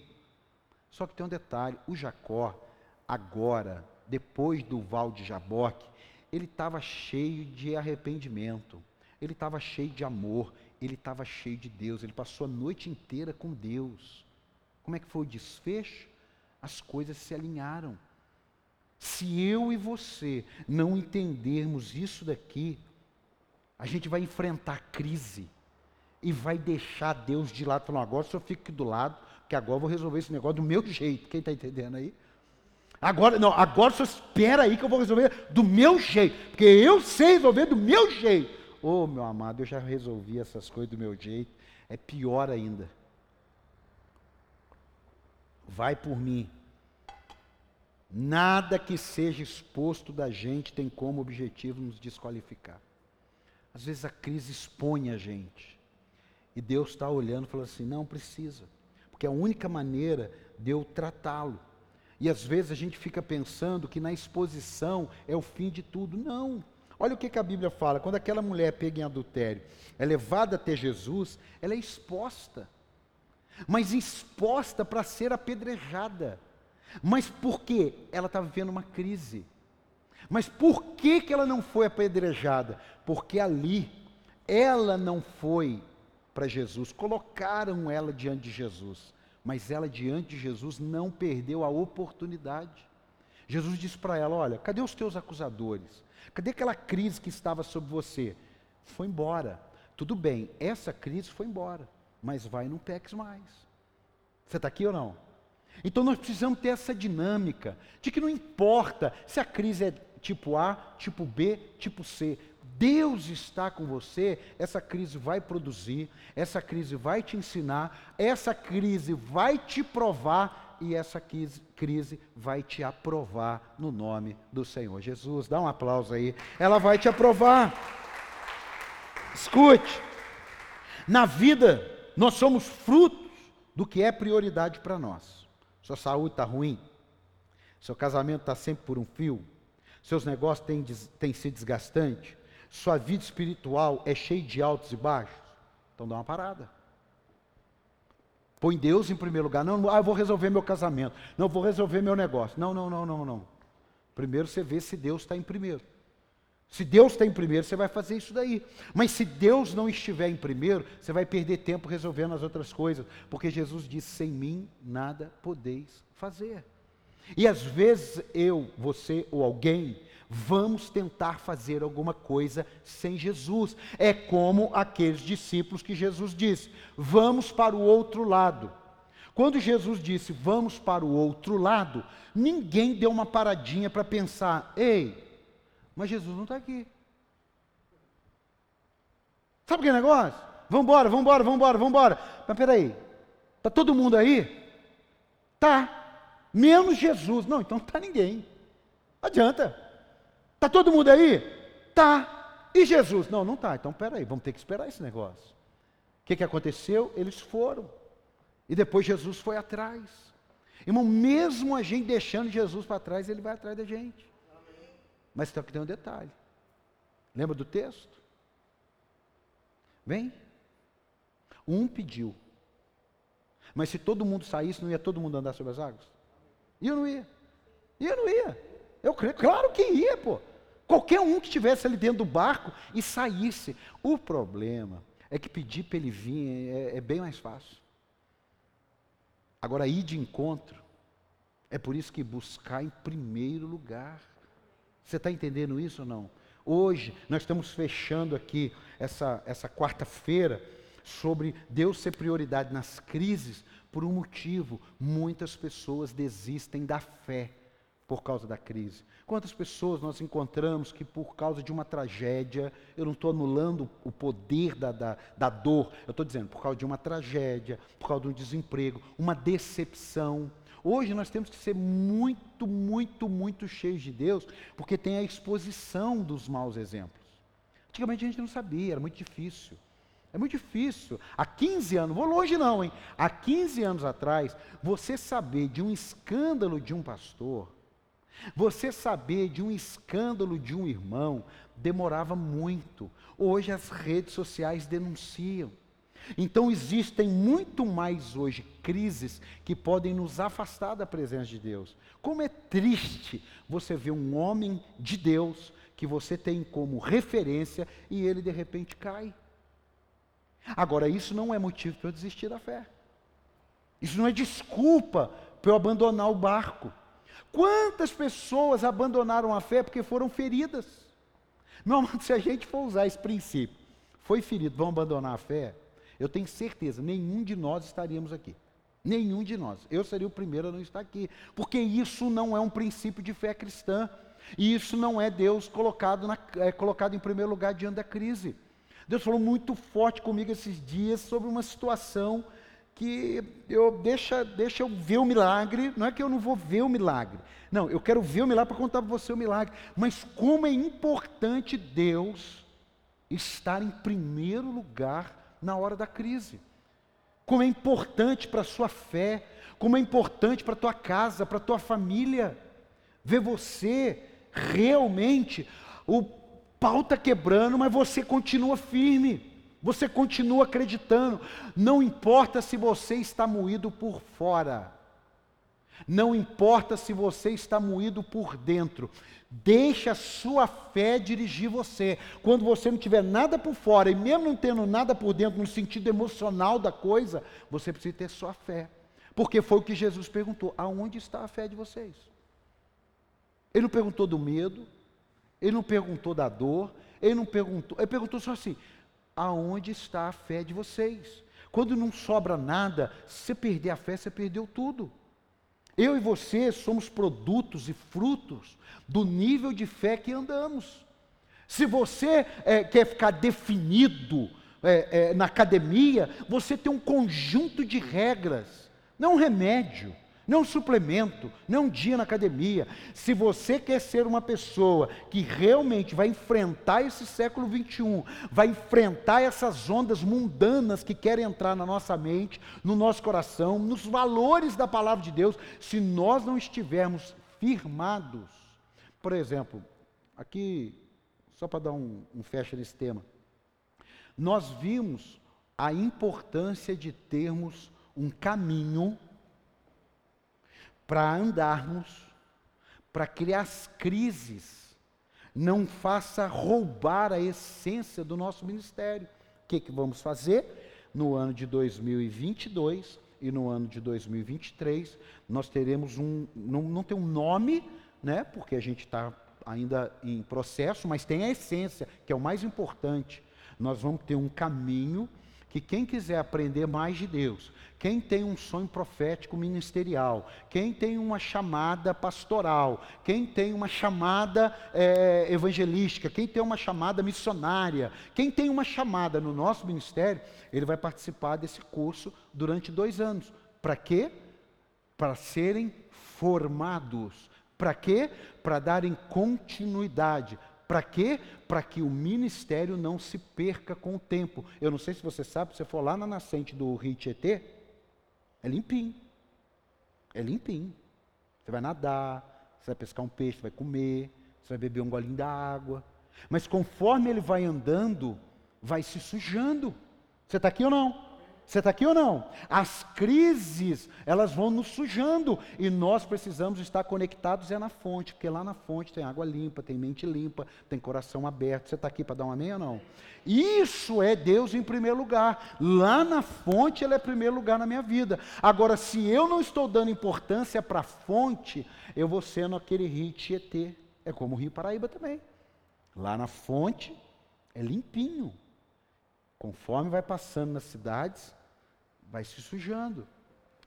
Só que tem um detalhe: o Jacó, agora, depois do val de Jaboque, ele estava cheio de arrependimento, ele estava cheio de amor, ele estava cheio de Deus, ele passou a noite inteira com Deus. Como é que foi o desfecho? As coisas se alinharam. Se eu e você não entendermos isso daqui, a gente vai enfrentar crise e vai deixar Deus de lado, falando, agora o senhor fica aqui do lado, que agora eu vou resolver esse negócio do meu jeito. Quem está entendendo aí? Agora, não, agora senhor espera aí que eu vou resolver do meu jeito, porque eu sei resolver do meu jeito. Oh, meu amado, eu já resolvi essas coisas do meu jeito, é pior ainda. Vai por mim. Nada que seja exposto da gente tem como objetivo nos desqualificar. Às vezes a crise expõe a gente. E Deus está olhando e falando assim: não precisa. Porque é a única maneira de eu tratá-lo. E às vezes a gente fica pensando que na exposição é o fim de tudo. Não. Olha o que, que a Bíblia fala: quando aquela mulher pega em adultério, é levada até Jesus, ela é exposta. Mas exposta para ser apedrejada. Mas por quê? Ela está vivendo uma crise. Mas por que, que ela não foi apedrejada? Porque ali ela não foi para Jesus, colocaram ela diante de Jesus, mas ela diante de Jesus não perdeu a oportunidade. Jesus disse para ela: Olha, cadê os teus acusadores? Cadê aquela crise que estava sobre você? Foi embora. Tudo bem, essa crise foi embora, mas vai não peques mais. Você está aqui ou não? Então nós precisamos ter essa dinâmica de que não importa se a crise é tipo A, tipo B, tipo C. Deus está com você, essa crise vai produzir, essa crise vai te ensinar, essa crise vai te provar e essa crise, crise vai te aprovar no nome do Senhor Jesus. Dá um aplauso aí. Ela vai te aprovar. Escute. Na vida, nós somos frutos do que é prioridade para nós. Sua saúde está ruim, seu casamento está sempre por um fio, seus negócios têm, têm sido desgastantes, sua vida espiritual é cheia de altos e baixos, então dá uma parada. Põe Deus em primeiro lugar. Não, ah, eu vou resolver meu casamento. Não, vou resolver meu negócio. Não, não, não, não, não. Primeiro você vê se Deus está em primeiro. Se Deus está em primeiro, você vai fazer isso daí. Mas se Deus não estiver em primeiro, você vai perder tempo resolvendo as outras coisas. Porque Jesus disse: sem mim nada podeis fazer. E às vezes eu, você ou alguém, vamos tentar fazer alguma coisa sem Jesus. É como aqueles discípulos que Jesus disse: vamos para o outro lado. Quando Jesus disse vamos para o outro lado, ninguém deu uma paradinha para pensar: ei, mas Jesus não está aqui. Sabe que negócio? Vamos embora, vamos embora. Mas peraí, está todo mundo aí? Tá menos Jesus. Não, então não está ninguém. Adianta. Está todo mundo aí? Tá. E Jesus? Não, não está. Então peraí, vamos ter que esperar esse negócio. O que, que aconteceu? Eles foram. E depois Jesus foi atrás. Irmão, mesmo a gente deixando Jesus para trás, ele vai atrás da gente. Mas só que tem um detalhe. Lembra do texto? Vem. Um pediu. Mas se todo mundo saísse, não ia todo mundo andar sobre as águas? E eu não ia. E eu não ia. Eu creio, claro que ia, pô. Qualquer um que estivesse ali dentro do barco e saísse. O problema é que pedir para ele vir é, é bem mais fácil. Agora, ir de encontro É por isso que buscar em primeiro lugar. Você está entendendo isso ou não? Hoje, nós estamos fechando aqui essa, essa quarta-feira sobre Deus ser prioridade nas crises por um motivo. Muitas pessoas desistem da fé por causa da crise. Quantas pessoas nós encontramos que, por causa de uma tragédia, eu não estou anulando o poder da, da, da dor, eu estou dizendo, por causa de uma tragédia, por causa de um desemprego, uma decepção. Hoje nós temos que ser muito, muito, muito cheios de Deus, porque tem a exposição dos maus exemplos. Antigamente a gente não sabia, era muito difícil. É muito difícil. Há 15 anos, vou longe não, hein? Há 15 anos atrás, você saber de um escândalo de um pastor, você saber de um escândalo de um irmão demorava muito. Hoje as redes sociais denunciam. Então existem muito mais hoje crises que podem nos afastar da presença de Deus. Como é triste você ver um homem de Deus que você tem como referência e ele de repente cai. Agora, isso não é motivo para eu desistir da fé. Isso não é desculpa para eu abandonar o barco. Quantas pessoas abandonaram a fé porque foram feridas? Meu amado, se a gente for usar esse princípio, foi ferido, vão abandonar a fé, eu tenho certeza, nenhum de nós estaríamos aqui. Nenhum de nós. Eu seria o primeiro a não estar aqui. Porque isso não é um princípio de fé cristã. E isso não é Deus colocado, na, é, colocado em primeiro lugar diante da crise. Deus falou muito forte comigo esses dias sobre uma situação que eu deixa, deixa eu ver o milagre, não é que eu não vou ver o milagre. Não, eu quero ver o milagre para contar para você o milagre. Mas como é importante Deus estar em primeiro lugar na hora da crise. Como é importante para a sua fé, como é importante para a tua casa, para a tua família, ver você realmente, o pau está quebrando, mas você continua firme. Você continua acreditando, não importa se você está moído por fora, não importa se você está moído por dentro, deixe a sua fé dirigir você. Quando você não tiver nada por fora, e mesmo não tendo nada por dentro, no sentido emocional da coisa, você precisa ter sua fé. Porque foi o que Jesus perguntou: aonde está a fé de vocês? Ele não perguntou do medo, ele não perguntou da dor, ele não perguntou, ele perguntou só assim: aonde está a fé de vocês? Quando não sobra nada, se você perder a fé, você perdeu tudo. Eu e você somos produtos e frutos do nível de fé que andamos. Se você é, quer ficar definido é, é, na academia, você tem um conjunto de regras, não um remédio não suplemento, não dia na academia. Se você quer ser uma pessoa que realmente vai enfrentar esse século 21, vai enfrentar essas ondas mundanas que querem entrar na nossa mente, no nosso coração, nos valores da palavra de Deus, se nós não estivermos firmados. Por exemplo, aqui, só para dar um, um nesse tema, nós vimos a importância de termos um caminho para andarmos, para criar as crises, não faça roubar a essência do nosso ministério. O que, que vamos fazer? No ano de 2022 e no ano de 2023, nós teremos um, não, não tem um nome, né, porque a gente está ainda em processo, mas tem a essência, que é o mais importante. Nós vamos ter um caminho que quem quiser aprender mais de Deus, quem tem um sonho profético ministerial, quem tem uma chamada pastoral, quem tem uma chamada é, evangelística, quem tem uma chamada missionária, quem tem uma chamada no nosso ministério, ele vai participar desse curso durante dois anos. Para quê? Para serem formados. Para quê? Para darem continuidade para quê? Para que o ministério não se perca com o tempo. Eu não sei se você sabe, se você for lá na nascente do Rio Tietê, é limpinho. É limpinho. Você vai nadar, você vai pescar um peixe, vai comer, você vai beber um golinho da água. Mas conforme ele vai andando, vai se sujando. Você está aqui ou não? Você está aqui ou não? As crises, elas vão nos sujando e nós precisamos estar conectados é na fonte, porque lá na fonte tem água limpa, tem mente limpa, tem coração aberto. Você está aqui para dar um amém ou não? Isso é Deus em primeiro lugar. Lá na fonte, Ele é primeiro lugar na minha vida. Agora, se eu não estou dando importância para a fonte, eu vou sendo aquele rio Tietê. É como o Rio Paraíba também. Lá na fonte, é limpinho. Conforme vai passando nas cidades, vai se sujando.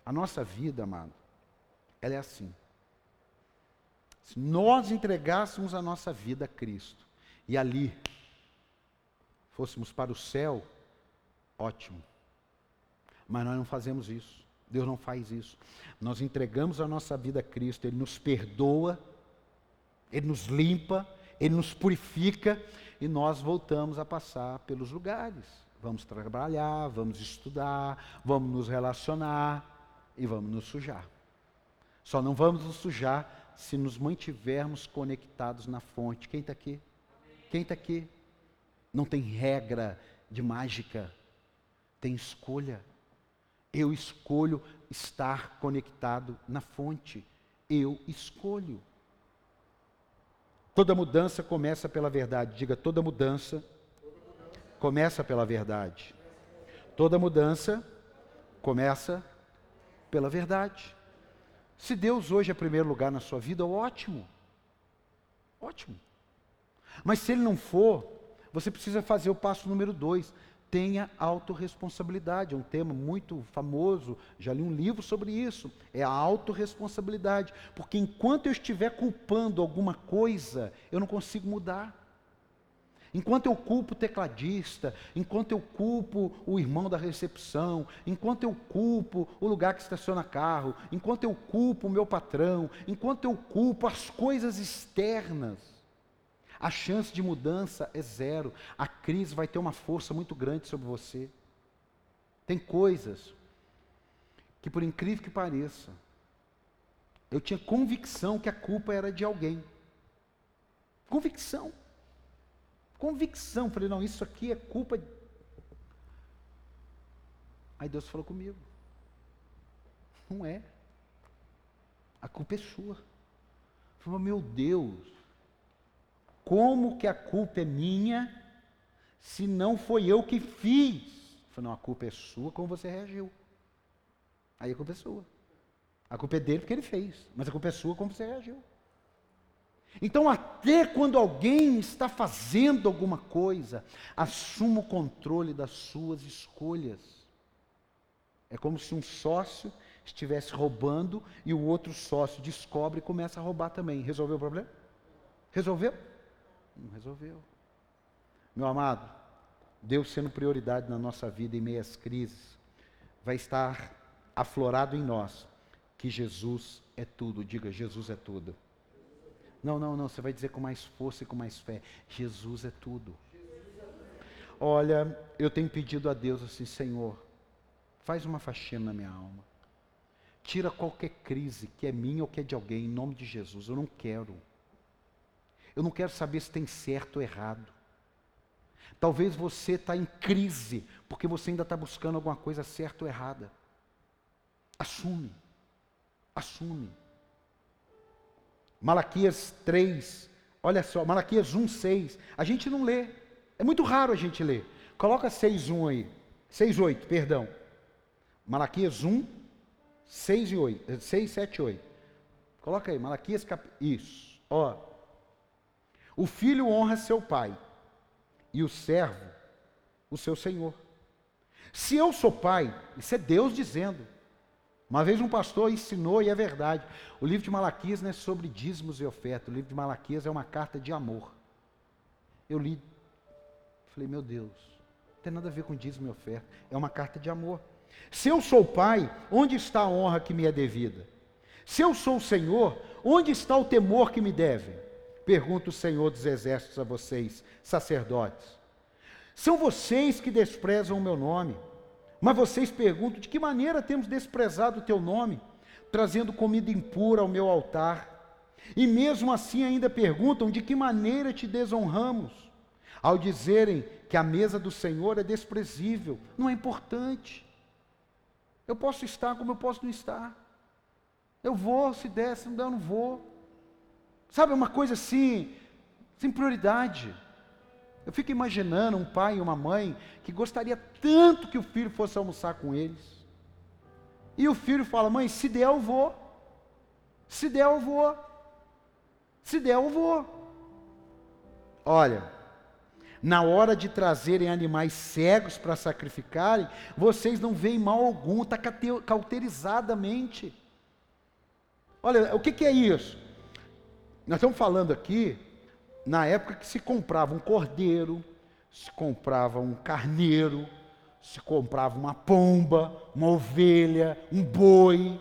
A nossa vida, amado, ela é assim. Se nós entregássemos a nossa vida a Cristo e ali fôssemos para o céu, ótimo. Mas nós não fazemos isso. Deus não faz isso. Nós entregamos a nossa vida a Cristo, Ele nos perdoa, Ele nos limpa, Ele nos purifica e nós voltamos a passar pelos lugares. Vamos trabalhar, vamos estudar, vamos nos relacionar e vamos nos sujar. Só não vamos nos sujar se nos mantivermos conectados na fonte. Quem está aqui? Quem está aqui? Não tem regra de mágica, tem escolha. Eu escolho estar conectado na fonte. Eu escolho. Toda mudança começa pela verdade. Diga, toda mudança começa pela verdade. Toda mudança começa pela verdade. Se Deus hoje é primeiro lugar na sua vida, ótimo. Ótimo. Mas se Ele não for, você precisa fazer o passo número dois. Tenha autorresponsabilidade. É um tema muito famoso, já li um livro sobre isso. É a autorresponsabilidade. Porque enquanto eu estiver culpando alguma coisa, eu não consigo mudar. Enquanto eu culpo o tecladista, enquanto eu culpo o irmão da recepção, enquanto eu culpo o lugar que estaciona carro, enquanto eu culpo o meu patrão, enquanto eu culpo as coisas externas, a chance de mudança é zero. A crise vai ter uma força muito grande sobre você. Tem coisas que, por incrível que pareça, eu tinha convicção que a culpa era de alguém. Convicção. Convicção. Falei, não, isso aqui é culpa. Aí Deus falou comigo. Não é. A culpa é sua. Eu falei, meu Deus, como que a culpa é minha se não foi eu que fiz? Eu falei, não, a culpa é sua como você reagiu. Aí a culpa é sua. A culpa é dele porque ele fez, mas a culpa é sua como você reagiu. Então, até quando alguém está fazendo alguma coisa, assuma o controle das suas escolhas. É como se um sócio estivesse roubando e o outro sócio descobre e começa a roubar também. Resolveu o problema? Resolveu? Não resolveu. Meu amado, Deus sendo prioridade na nossa vida em meias crises, vai estar aflorado em nós que Jesus é tudo. Diga, Jesus é tudo. Não, não, não, você vai dizer com mais força e com mais fé: Jesus é tudo. Olha, eu tenho pedido a Deus assim, Senhor, faz uma faxina na minha alma. Tira qualquer crise que é minha ou que é de alguém, em nome de Jesus. Eu não quero. Eu não quero saber se tem certo ou errado. Talvez você está em crise, porque você ainda está buscando alguma coisa certa ou errada. Assume. Assume. Malaquias 3, olha só, Malaquias 1, 6. A gente não lê. É muito raro a gente ler. Coloca 6, 1 aí. 6, 8, perdão. Malaquias 1, 6 e 8. 6, 7 8. Coloca aí, Malaquias cap... Isso. Ó. O filho honra seu pai, e o servo, o seu senhor. Se eu sou pai, isso é Deus dizendo. Uma vez um pastor ensinou, e é verdade, o livro de Malaquias não é sobre dízimos e oferta, o livro de Malaquias é uma carta de amor. Eu li, falei, meu Deus, não tem nada a ver com dízimo e oferta, é uma carta de amor. Se eu sou pai, onde está a honra que me é devida? Se eu sou o Senhor, onde está o temor que me deve? Pergunta o Senhor dos Exércitos a vocês, sacerdotes. São vocês que desprezam o meu nome mas vocês perguntam: de que maneira temos desprezado o teu nome, trazendo comida impura ao meu altar? E mesmo assim ainda perguntam: de que maneira te desonramos? Ao dizerem que a mesa do Senhor é desprezível, não é importante. Eu posso estar como eu posso não estar. Eu vou, se der, se não der, eu não vou. Sabe, uma coisa assim, sem prioridade. Eu fico imaginando um pai e uma mãe que gostaria tanto que o filho fosse almoçar com eles. E o filho fala: Mãe, se der, eu vou. Se der, eu vou. Se der, eu vou. Olha, na hora de trazerem animais cegos para sacrificarem, vocês não veem mal algum, está cauterizadamente. Olha, o que, que é isso? Nós estamos falando aqui na época que se comprava um cordeiro, se comprava um carneiro, se comprava uma pomba, uma ovelha, um boi,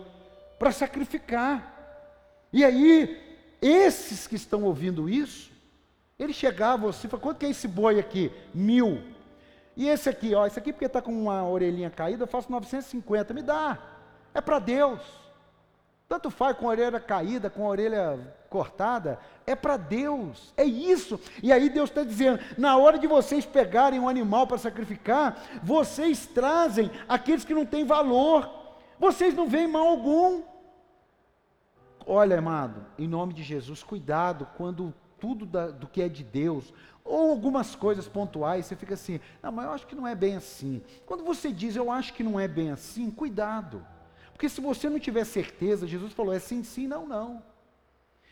para sacrificar. E aí, esses que estão ouvindo isso, ele chegava assim, falava, quanto que é esse boi aqui? Mil. E esse aqui, ó, esse aqui porque está com uma orelhinha caída, eu faço 950, me dá. É para Deus. Tanto faz com a orelha caída, com a orelha cortada, é para Deus, é isso. E aí Deus está dizendo: na hora de vocês pegarem um animal para sacrificar, vocês trazem aqueles que não têm valor, vocês não veem mal algum. Olha, amado, em nome de Jesus, cuidado quando tudo da, do que é de Deus, ou algumas coisas pontuais, você fica assim, não, mas eu acho que não é bem assim. Quando você diz, eu acho que não é bem assim, cuidado. Porque se você não tiver certeza, Jesus falou, é sim, sim, não, não.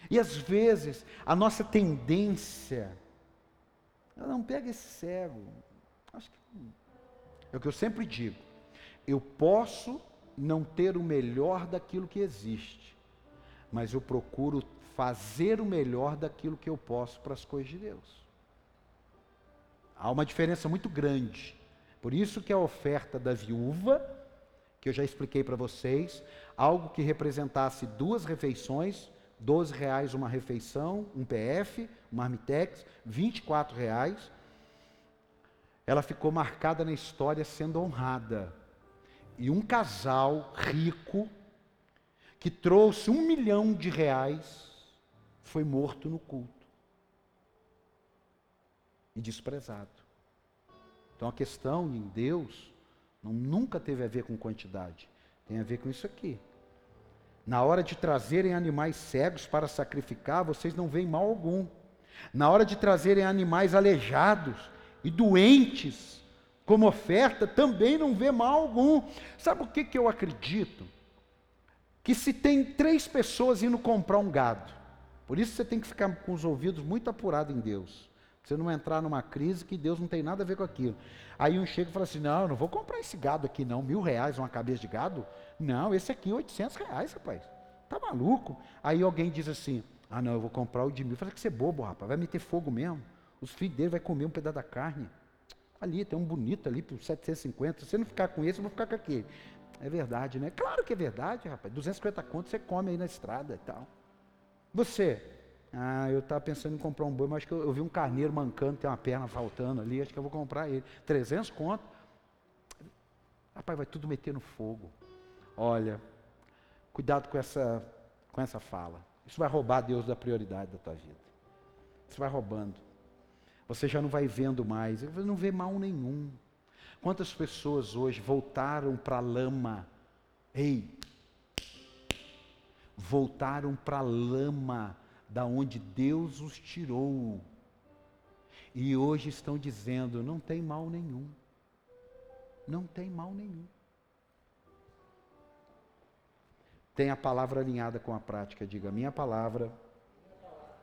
E às vezes, a nossa tendência, não, pega esse cego. Acho que, é o que eu sempre digo. Eu posso não ter o melhor daquilo que existe, mas eu procuro fazer o melhor daquilo que eu posso para as coisas de Deus. Há uma diferença muito grande. Por isso que a oferta da viúva que eu já expliquei para vocês, algo que representasse duas refeições, 12 reais uma refeição, um PF, um Marmitex, 24 reais. Ela ficou marcada na história sendo honrada. E um casal rico, que trouxe um milhão de reais, foi morto no culto. E desprezado. Então a questão em Deus não, nunca teve a ver com quantidade. Tem a ver com isso aqui. Na hora de trazerem animais cegos para sacrificar, vocês não veem mal algum. Na hora de trazerem animais aleijados e doentes como oferta, também não vê mal algum. Sabe o que, que eu acredito? Que se tem três pessoas indo comprar um gado, por isso você tem que ficar com os ouvidos muito apurados em Deus. Você não entrar numa crise que Deus não tem nada a ver com aquilo. Aí um chega e fala assim: não, eu não vou comprar esse gado aqui, não. Mil reais uma cabeça de gado? Não, esse aqui, 800 reais, rapaz. Tá maluco? Aí alguém diz assim: ah, não, eu vou comprar o de mil. Fala que você é bobo, rapaz. Vai meter fogo mesmo. Os filhos dele vai comer um pedaço da carne. Ali, tem um bonito ali por 750. Se você não ficar com esse, eu vou ficar com aquele. É verdade, né? Claro que é verdade, rapaz. 250 contos você come aí na estrada e tal. Você, ah, eu estava pensando em comprar um boi, mas acho que eu, eu, vi um carneiro mancando, tem uma perna faltando ali, acho que eu vou comprar ele. 300 conto. Rapaz, vai tudo meter no fogo. Olha, cuidado com essa, com essa fala. Isso vai roubar Deus da prioridade da tua vida. Isso vai roubando. Você já não vai vendo mais, você não vê mal nenhum. Quantas pessoas hoje voltaram para a lama? Ei, voltaram para a lama da onde Deus os tirou. E hoje estão dizendo: não tem mal nenhum. Não tem mal nenhum. Tem a palavra alinhada com a prática. Diga: minha palavra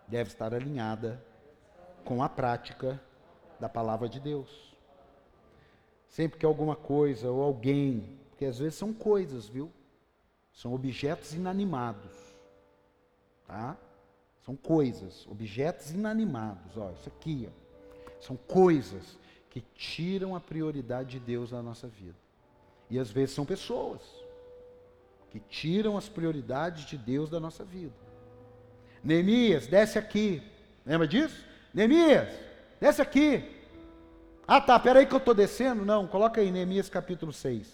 deve estar alinhada com a prática da palavra de Deus. Sempre que alguma coisa ou alguém, porque às vezes são coisas, viu? São objetos inanimados. Tá? São coisas, objetos inanimados. Ó, isso aqui, ó, são coisas que tiram a prioridade de Deus na nossa vida. E às vezes são pessoas que tiram as prioridades de Deus da nossa vida. Neemias, desce aqui. Lembra disso? Neemias, desce aqui. Ah, tá, peraí que eu estou descendo. Não, coloca aí Neemias capítulo 6,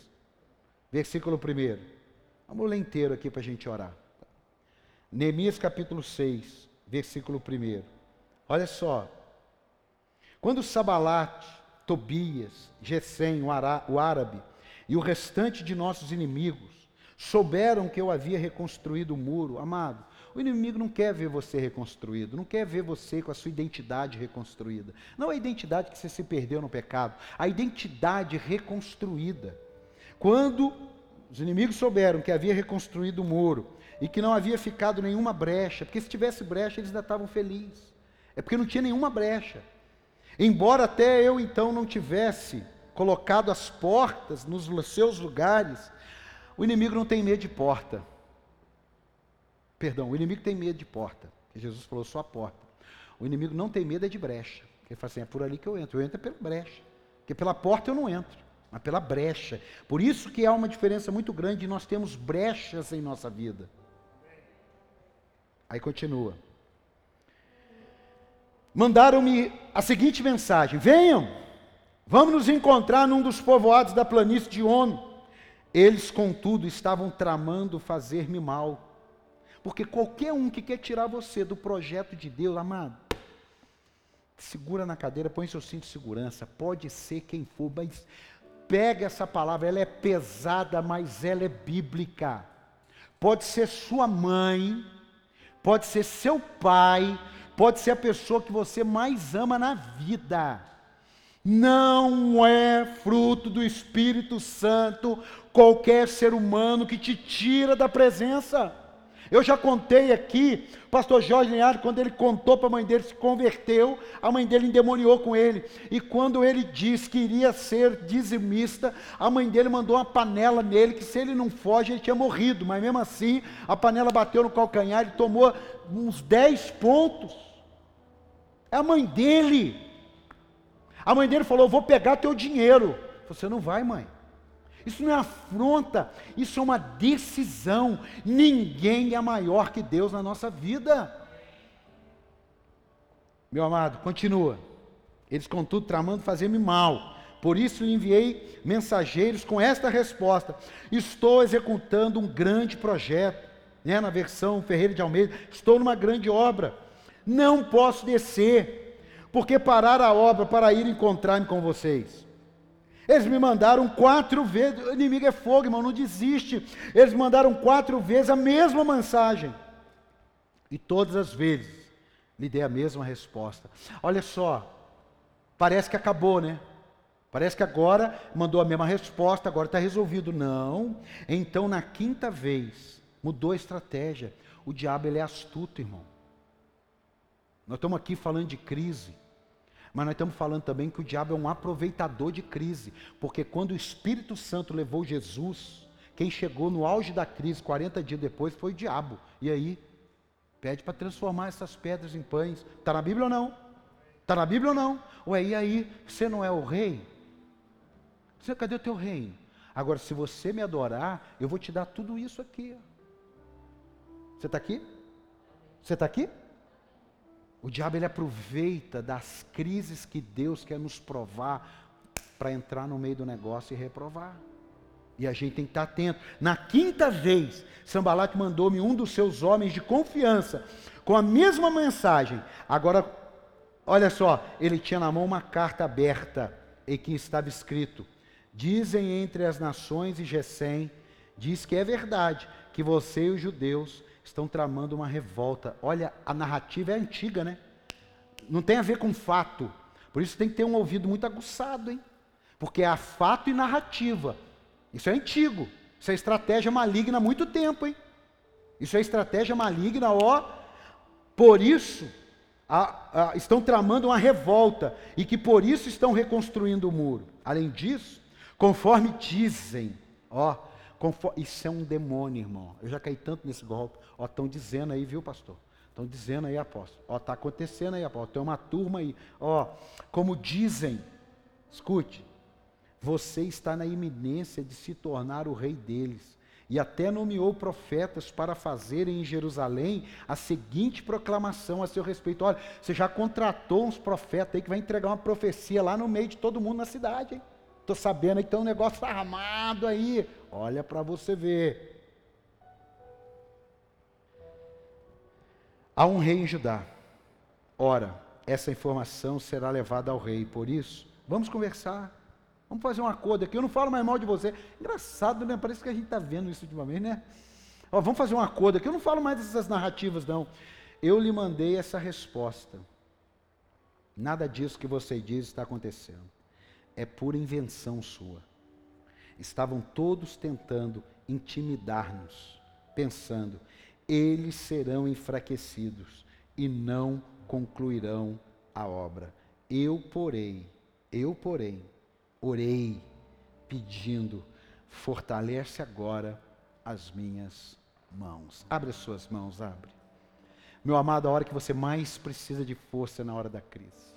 versículo 1. Vamos ler inteiro aqui para a gente orar. Neemias capítulo 6, versículo 1. Olha só. Quando Sabalate, Tobias, Gesem, o árabe, e o restante de nossos inimigos souberam que eu havia reconstruído o muro, amado, o inimigo não quer ver você reconstruído, não quer ver você com a sua identidade reconstruída. Não a identidade que você se perdeu no pecado, a identidade reconstruída. Quando os inimigos souberam que havia reconstruído o muro e que não havia ficado nenhuma brecha, porque se tivesse brecha eles ainda estavam felizes. É porque não tinha nenhuma brecha. Embora até eu então não tivesse colocado as portas nos seus lugares, o inimigo não tem medo de porta. Perdão, o inimigo tem medo de porta. Jesus falou só a porta. O inimigo não tem medo é de brecha. Ele fala assim, é por ali que eu entro. Eu entro é pela brecha. Porque pela porta eu não entro, mas pela brecha. Por isso que há uma diferença muito grande e nós temos brechas em nossa vida. Aí continua. Mandaram-me a seguinte mensagem: Venham, vamos nos encontrar num dos povoados da planície de Ono. Eles, contudo, estavam tramando fazer-me mal porque qualquer um que quer tirar você do projeto de Deus, amado, segura na cadeira, põe seu cinto de segurança, pode ser quem for, mas pega essa palavra, ela é pesada, mas ela é bíblica. Pode ser sua mãe, pode ser seu pai, pode ser a pessoa que você mais ama na vida. Não é fruto do Espírito Santo qualquer ser humano que te tira da presença. Eu já contei aqui, pastor Jorge Linhares, quando ele contou para a mãe dele, se converteu, a mãe dele endemoniou com ele. E quando ele disse que iria ser dizimista, a mãe dele mandou uma panela nele, que se ele não foge, ele tinha morrido. Mas mesmo assim, a panela bateu no calcanhar e tomou uns 10 pontos. É a mãe dele. A mãe dele falou: Vou pegar teu dinheiro. Você não vai, mãe. Isso não é afronta, isso é uma decisão. Ninguém é maior que Deus na nossa vida. Meu amado, continua. Eles, contudo, tramando fazer-me mal. Por isso enviei mensageiros com esta resposta: Estou executando um grande projeto, né, na versão Ferreira de Almeida. Estou numa grande obra. Não posso descer, porque parar a obra para ir encontrar-me com vocês. Eles me mandaram quatro vezes, o inimigo é fogo, irmão, não desiste. Eles mandaram quatro vezes a mesma mensagem. E todas as vezes lhe dei a mesma resposta. Olha só, parece que acabou, né? Parece que agora mandou a mesma resposta, agora está resolvido. Não. Então, na quinta vez, mudou a estratégia. O diabo ele é astuto, irmão. Nós estamos aqui falando de crise. Mas nós estamos falando também que o diabo é um aproveitador de crise, porque quando o Espírito Santo levou Jesus, quem chegou no auge da crise 40 dias depois foi o diabo. E aí? Pede para transformar essas pedras em pães. Está na Bíblia ou não? Está na Bíblia ou não? Ué, e aí? Você não é o rei? Você, cadê o teu reino? Agora, se você me adorar, eu vou te dar tudo isso aqui. Você está aqui? Você está aqui? O diabo ele aproveita das crises que Deus quer nos provar para entrar no meio do negócio e reprovar. E a gente tem que estar atento. Na quinta vez, Sambalat mandou-me um dos seus homens de confiança com a mesma mensagem. Agora, olha só, ele tinha na mão uma carta aberta em que estava escrito: Dizem entre as nações e Gesem, diz que é verdade que você e os judeus estão tramando uma revolta. Olha, a narrativa é antiga, né? Não tem a ver com fato. Por isso tem que ter um ouvido muito aguçado, hein? Porque é fato e narrativa. Isso é antigo. Isso é estratégia maligna há muito tempo, hein? Isso é estratégia maligna, ó. Por isso, a, a, estão tramando uma revolta e que por isso estão reconstruindo o muro. Além disso, conforme dizem, ó, isso é um demônio, irmão. Eu já caí tanto nesse golpe. Ó, estão dizendo aí, viu, pastor? Estão dizendo aí, apóstolo. Ó, está acontecendo aí, apóstolo. Tem uma turma aí. Ó, como dizem, escute, você está na iminência de se tornar o rei deles. E até nomeou profetas para fazerem em Jerusalém a seguinte proclamação a seu respeito. Olha, você já contratou uns profetas aí que vai entregar uma profecia lá no meio de todo mundo na cidade, hein? Estou sabendo que tem um negócio armado aí. Olha para você ver. Há um rei em Judá. Ora, essa informação será levada ao rei. Por isso, vamos conversar. Vamos fazer um acordo aqui. Eu não falo mais mal de você. Engraçado, né? Parece que a gente está vendo isso ultimamente, né? Ó, vamos fazer um acordo aqui. Eu não falo mais dessas narrativas, não. Eu lhe mandei essa resposta. Nada disso que você diz está acontecendo. É pura invenção sua. Estavam todos tentando intimidar-nos, pensando, eles serão enfraquecidos e não concluirão a obra. Eu, porém, eu, porém, orei pedindo, fortalece agora as minhas mãos. Abre as suas mãos, abre. Meu amado, a hora que você mais precisa de força é na hora da crise.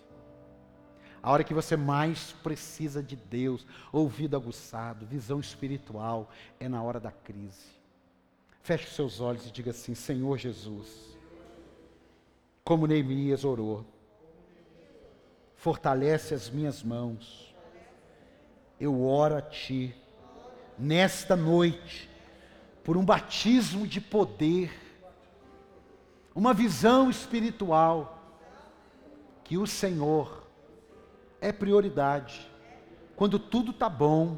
A hora que você mais precisa de Deus, ouvido aguçado, visão espiritual, é na hora da crise. Feche os seus olhos e diga assim: Senhor Jesus, como Neemias orou, fortalece as minhas mãos. Eu oro a Ti, nesta noite, por um batismo de poder uma visão espiritual que o Senhor é prioridade. Quando tudo está bom,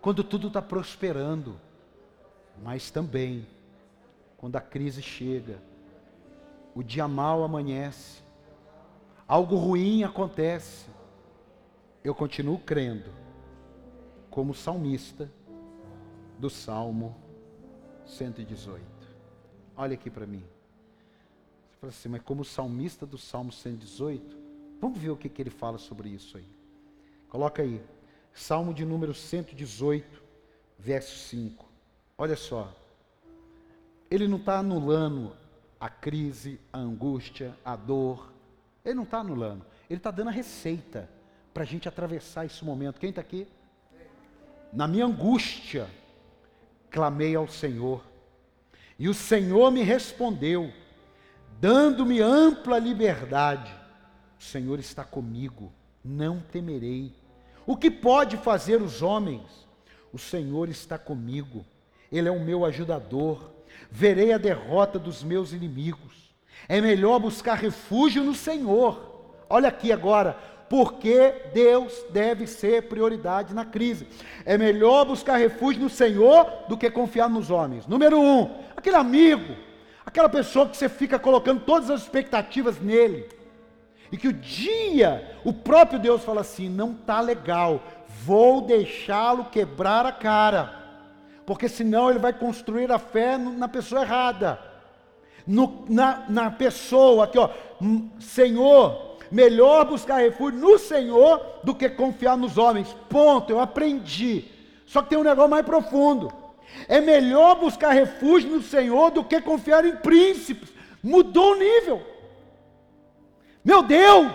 quando tudo está prosperando, mas também quando a crise chega, o dia mal amanhece, algo ruim acontece, eu continuo crendo, como salmista do Salmo 118. Olha aqui para mim. Fala assim, mas como salmista do Salmo 118, vamos ver o que, que ele fala sobre isso aí. Coloca aí, Salmo de número 118, verso 5. Olha só. Ele não está anulando a crise, a angústia, a dor. Ele não está anulando. Ele está dando a receita para a gente atravessar esse momento. Quem está aqui? Na minha angústia, clamei ao Senhor. E o Senhor me respondeu dando-me ampla liberdade. O Senhor está comigo, não temerei. O que pode fazer os homens? O Senhor está comigo, Ele é o meu ajudador. Verei a derrota dos meus inimigos. É melhor buscar refúgio no Senhor. Olha aqui agora, porque Deus deve ser prioridade na crise. É melhor buscar refúgio no Senhor do que confiar nos homens. Número um, aquele amigo Aquela pessoa que você fica colocando todas as expectativas nele. E que o dia o próprio Deus fala assim: não está legal, vou deixá-lo quebrar a cara. Porque senão ele vai construir a fé na pessoa errada. No, na, na pessoa aqui, ó, hum, Senhor, melhor buscar refúgio no Senhor do que confiar nos homens. Ponto, eu aprendi. Só que tem um negócio mais profundo. É melhor buscar refúgio no Senhor do que confiar em príncipes. Mudou o nível. Meu Deus!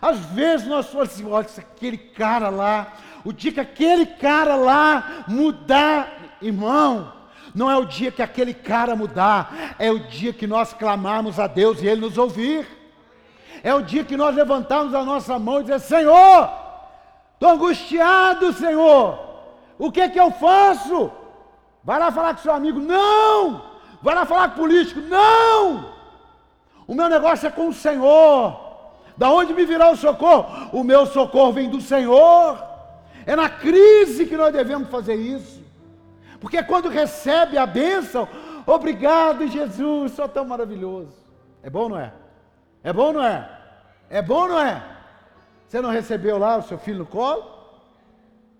Às vezes nós falamos assim: olha, aquele cara lá, o dia que aquele cara lá mudar, irmão, não é o dia que aquele cara mudar, é o dia que nós clamarmos a Deus e Ele nos ouvir. É o dia que nós levantarmos a nossa mão e dizer: Senhor, estou angustiado, Senhor, o que é que eu faço? Vai lá falar com seu amigo, não! Vai lá falar com o político, não! O meu negócio é com o Senhor. Da onde me virá o socorro? O meu socorro vem do Senhor. É na crise que nós devemos fazer isso. Porque quando recebe a bênção, obrigado Jesus, só tão maravilhoso. É bom, não é? É bom, não é? É bom, não é? Você não recebeu lá o seu filho no colo?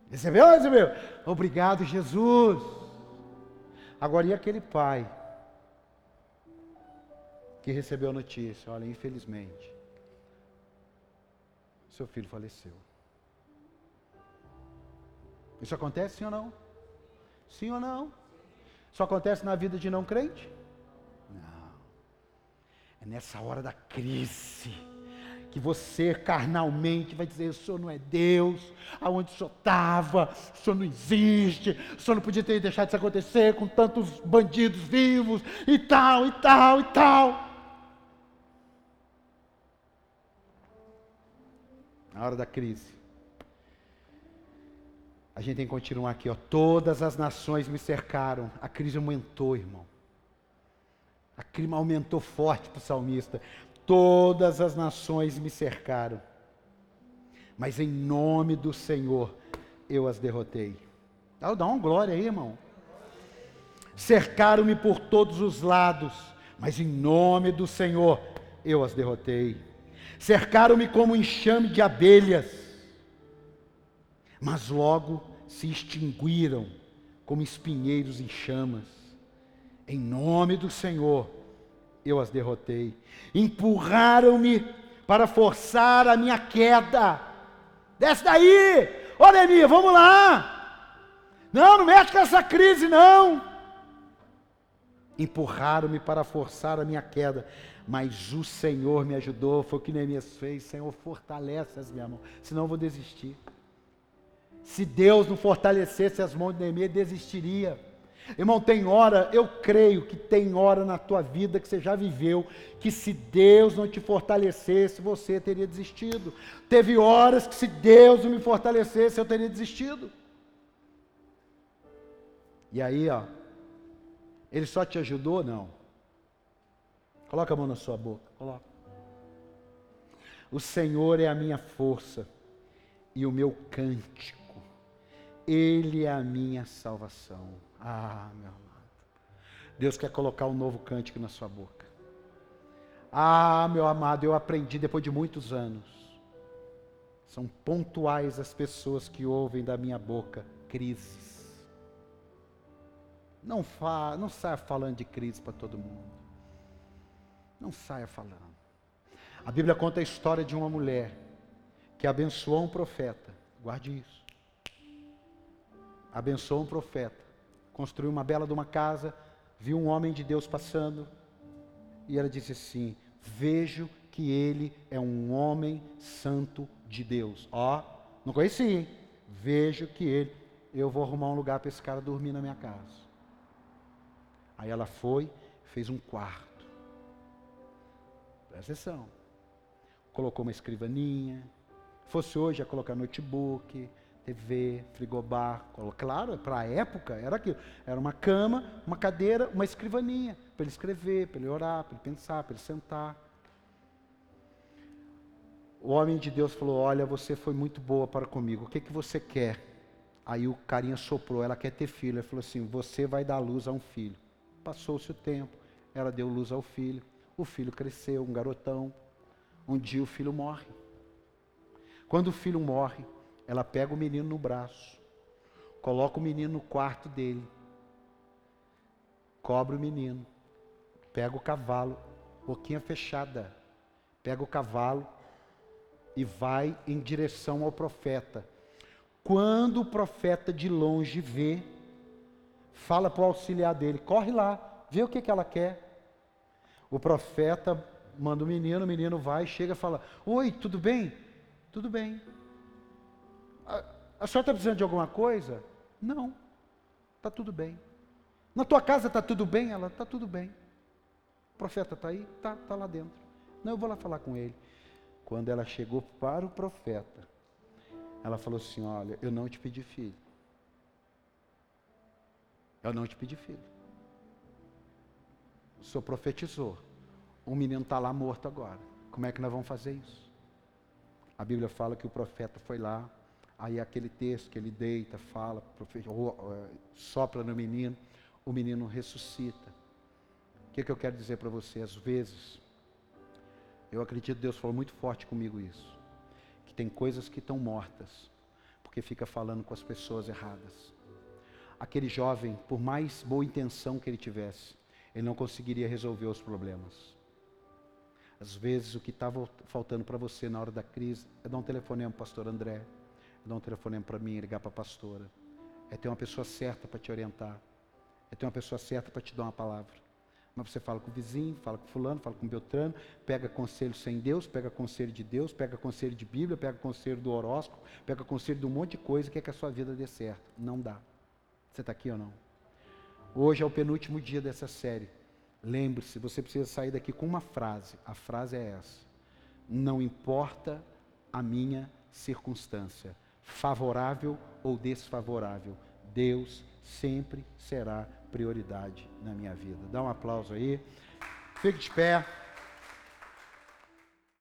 Recebeu ou recebeu? Obrigado, Jesus. Agora, e aquele pai que recebeu a notícia? Olha, infelizmente, seu filho faleceu. Isso acontece sim ou não? Sim ou não? Isso acontece na vida de não crente? Não. É nessa hora da crise que você carnalmente vai dizer: o senhor não é Deus, aonde o senhor estava, o senhor não existe, o senhor não podia ter deixado isso acontecer com tantos bandidos vivos, e tal, e tal, e tal. Na hora da crise, a gente tem que continuar aqui, ó. Todas as nações me cercaram, a crise aumentou, irmão. A crise aumentou forte para o salmista. Todas as nações me cercaram, mas em nome do Senhor eu as derrotei. Dá, dá uma glória aí, irmão. Cercaram-me por todos os lados, mas em nome do Senhor eu as derrotei. Cercaram-me como enxame de abelhas, mas logo se extinguiram como espinheiros em chamas. Em nome do Senhor eu as derrotei. Empurraram-me para forçar a minha queda. Desce daí! Ô Neemias, vamos lá! Não, não mexe com essa crise, não! Empurraram-me para forçar a minha queda, mas o Senhor me ajudou. Foi o que Neemias fez. Senhor, fortalece as minhas mãos, senão eu vou desistir. Se Deus não fortalecesse as mãos de Neemias, desistiria. Irmão, tem hora, eu creio que tem hora na tua vida que você já viveu, que se Deus não te fortalecesse, você teria desistido. Teve horas que se Deus não me fortalecesse, eu teria desistido. E aí, ó, ele só te ajudou? Não. Coloca a mão na sua boca, coloca. O Senhor é a minha força e o meu cântico. Ele é a minha salvação. Ah, meu amado. Deus quer colocar um novo cântico na sua boca. Ah, meu amado, eu aprendi depois de muitos anos. São pontuais as pessoas que ouvem da minha boca crises. Não, fa, não saia falando de crise para todo mundo. Não saia falando. A Bíblia conta a história de uma mulher que abençoou um profeta. Guarde isso. Abençoou um profeta construiu uma bela de uma casa, viu um homem de Deus passando, e ela disse assim: Vejo que ele é um homem santo de Deus. Ó, não conheci, vejo que ele, eu vou arrumar um lugar para esse cara dormir na minha casa. Aí ela foi, fez um quarto. Presta atenção. Colocou uma escrivaninha. Fosse hoje, ia colocar notebook, TV, frigobar. Claro, para a época era aquilo. Era uma cama, uma cadeira, uma escrivaninha, para ele escrever, para ele orar, para ele pensar, para ele sentar. O homem de Deus falou: Olha, você foi muito boa para comigo, o que, que você quer? Aí o carinha soprou, ela quer ter filho. Ele falou assim: Você vai dar luz a um filho. Passou-se o tempo, ela deu luz ao filho. O filho cresceu, um garotão. Um dia o filho morre. Quando o filho morre, ela pega o menino no braço, coloca o menino no quarto dele, cobre o menino, pega o cavalo, boquinha fechada, pega o cavalo e vai em direção ao profeta. Quando o profeta de longe vê, fala para o auxiliar dele: corre lá, vê o que, que ela quer. O profeta manda o menino, o menino vai, chega e fala: Oi, tudo bem? Tudo bem. A, senhora está precisando de alguma coisa? Não. Está tudo bem. Na tua casa está tudo bem? Ela, está tudo bem. O profeta está aí? Está, está lá dentro. Não, eu vou lá falar com ele. Quando ela chegou para o profeta, ela falou assim: Olha, eu não te pedi filho. Eu não te pedi filho. O senhor profetizou. O menino está lá morto agora. Como é que nós vamos fazer isso? A Bíblia fala que o profeta foi lá, Aí aquele texto que ele deita, fala, sopra no menino, o menino ressuscita. O que, que eu quero dizer para você? Às vezes, eu acredito que Deus falou muito forte comigo isso. Que tem coisas que estão mortas, porque fica falando com as pessoas erradas. Aquele jovem, por mais boa intenção que ele tivesse, ele não conseguiria resolver os problemas. Às vezes, o que estava faltando para você na hora da crise é dar um telefonema para o pastor André, dar um telefonema para mim, ligar para a pastora. É ter uma pessoa certa para te orientar. É ter uma pessoa certa para te dar uma palavra. Mas você fala com o vizinho, fala com fulano, fala com o Beltrano, pega conselho sem Deus, pega conselho de Deus, pega conselho de Bíblia, pega conselho do horóscopo, pega conselho de um monte de coisa que é que a sua vida dê certo. Não dá. Você está aqui ou não? Hoje é o penúltimo dia dessa série. Lembre-se, você precisa sair daqui com uma frase. A frase é essa: Não importa a minha circunstância, favorável ou desfavorável, Deus sempre será prioridade na minha vida. Dá um aplauso aí. Fique de pé.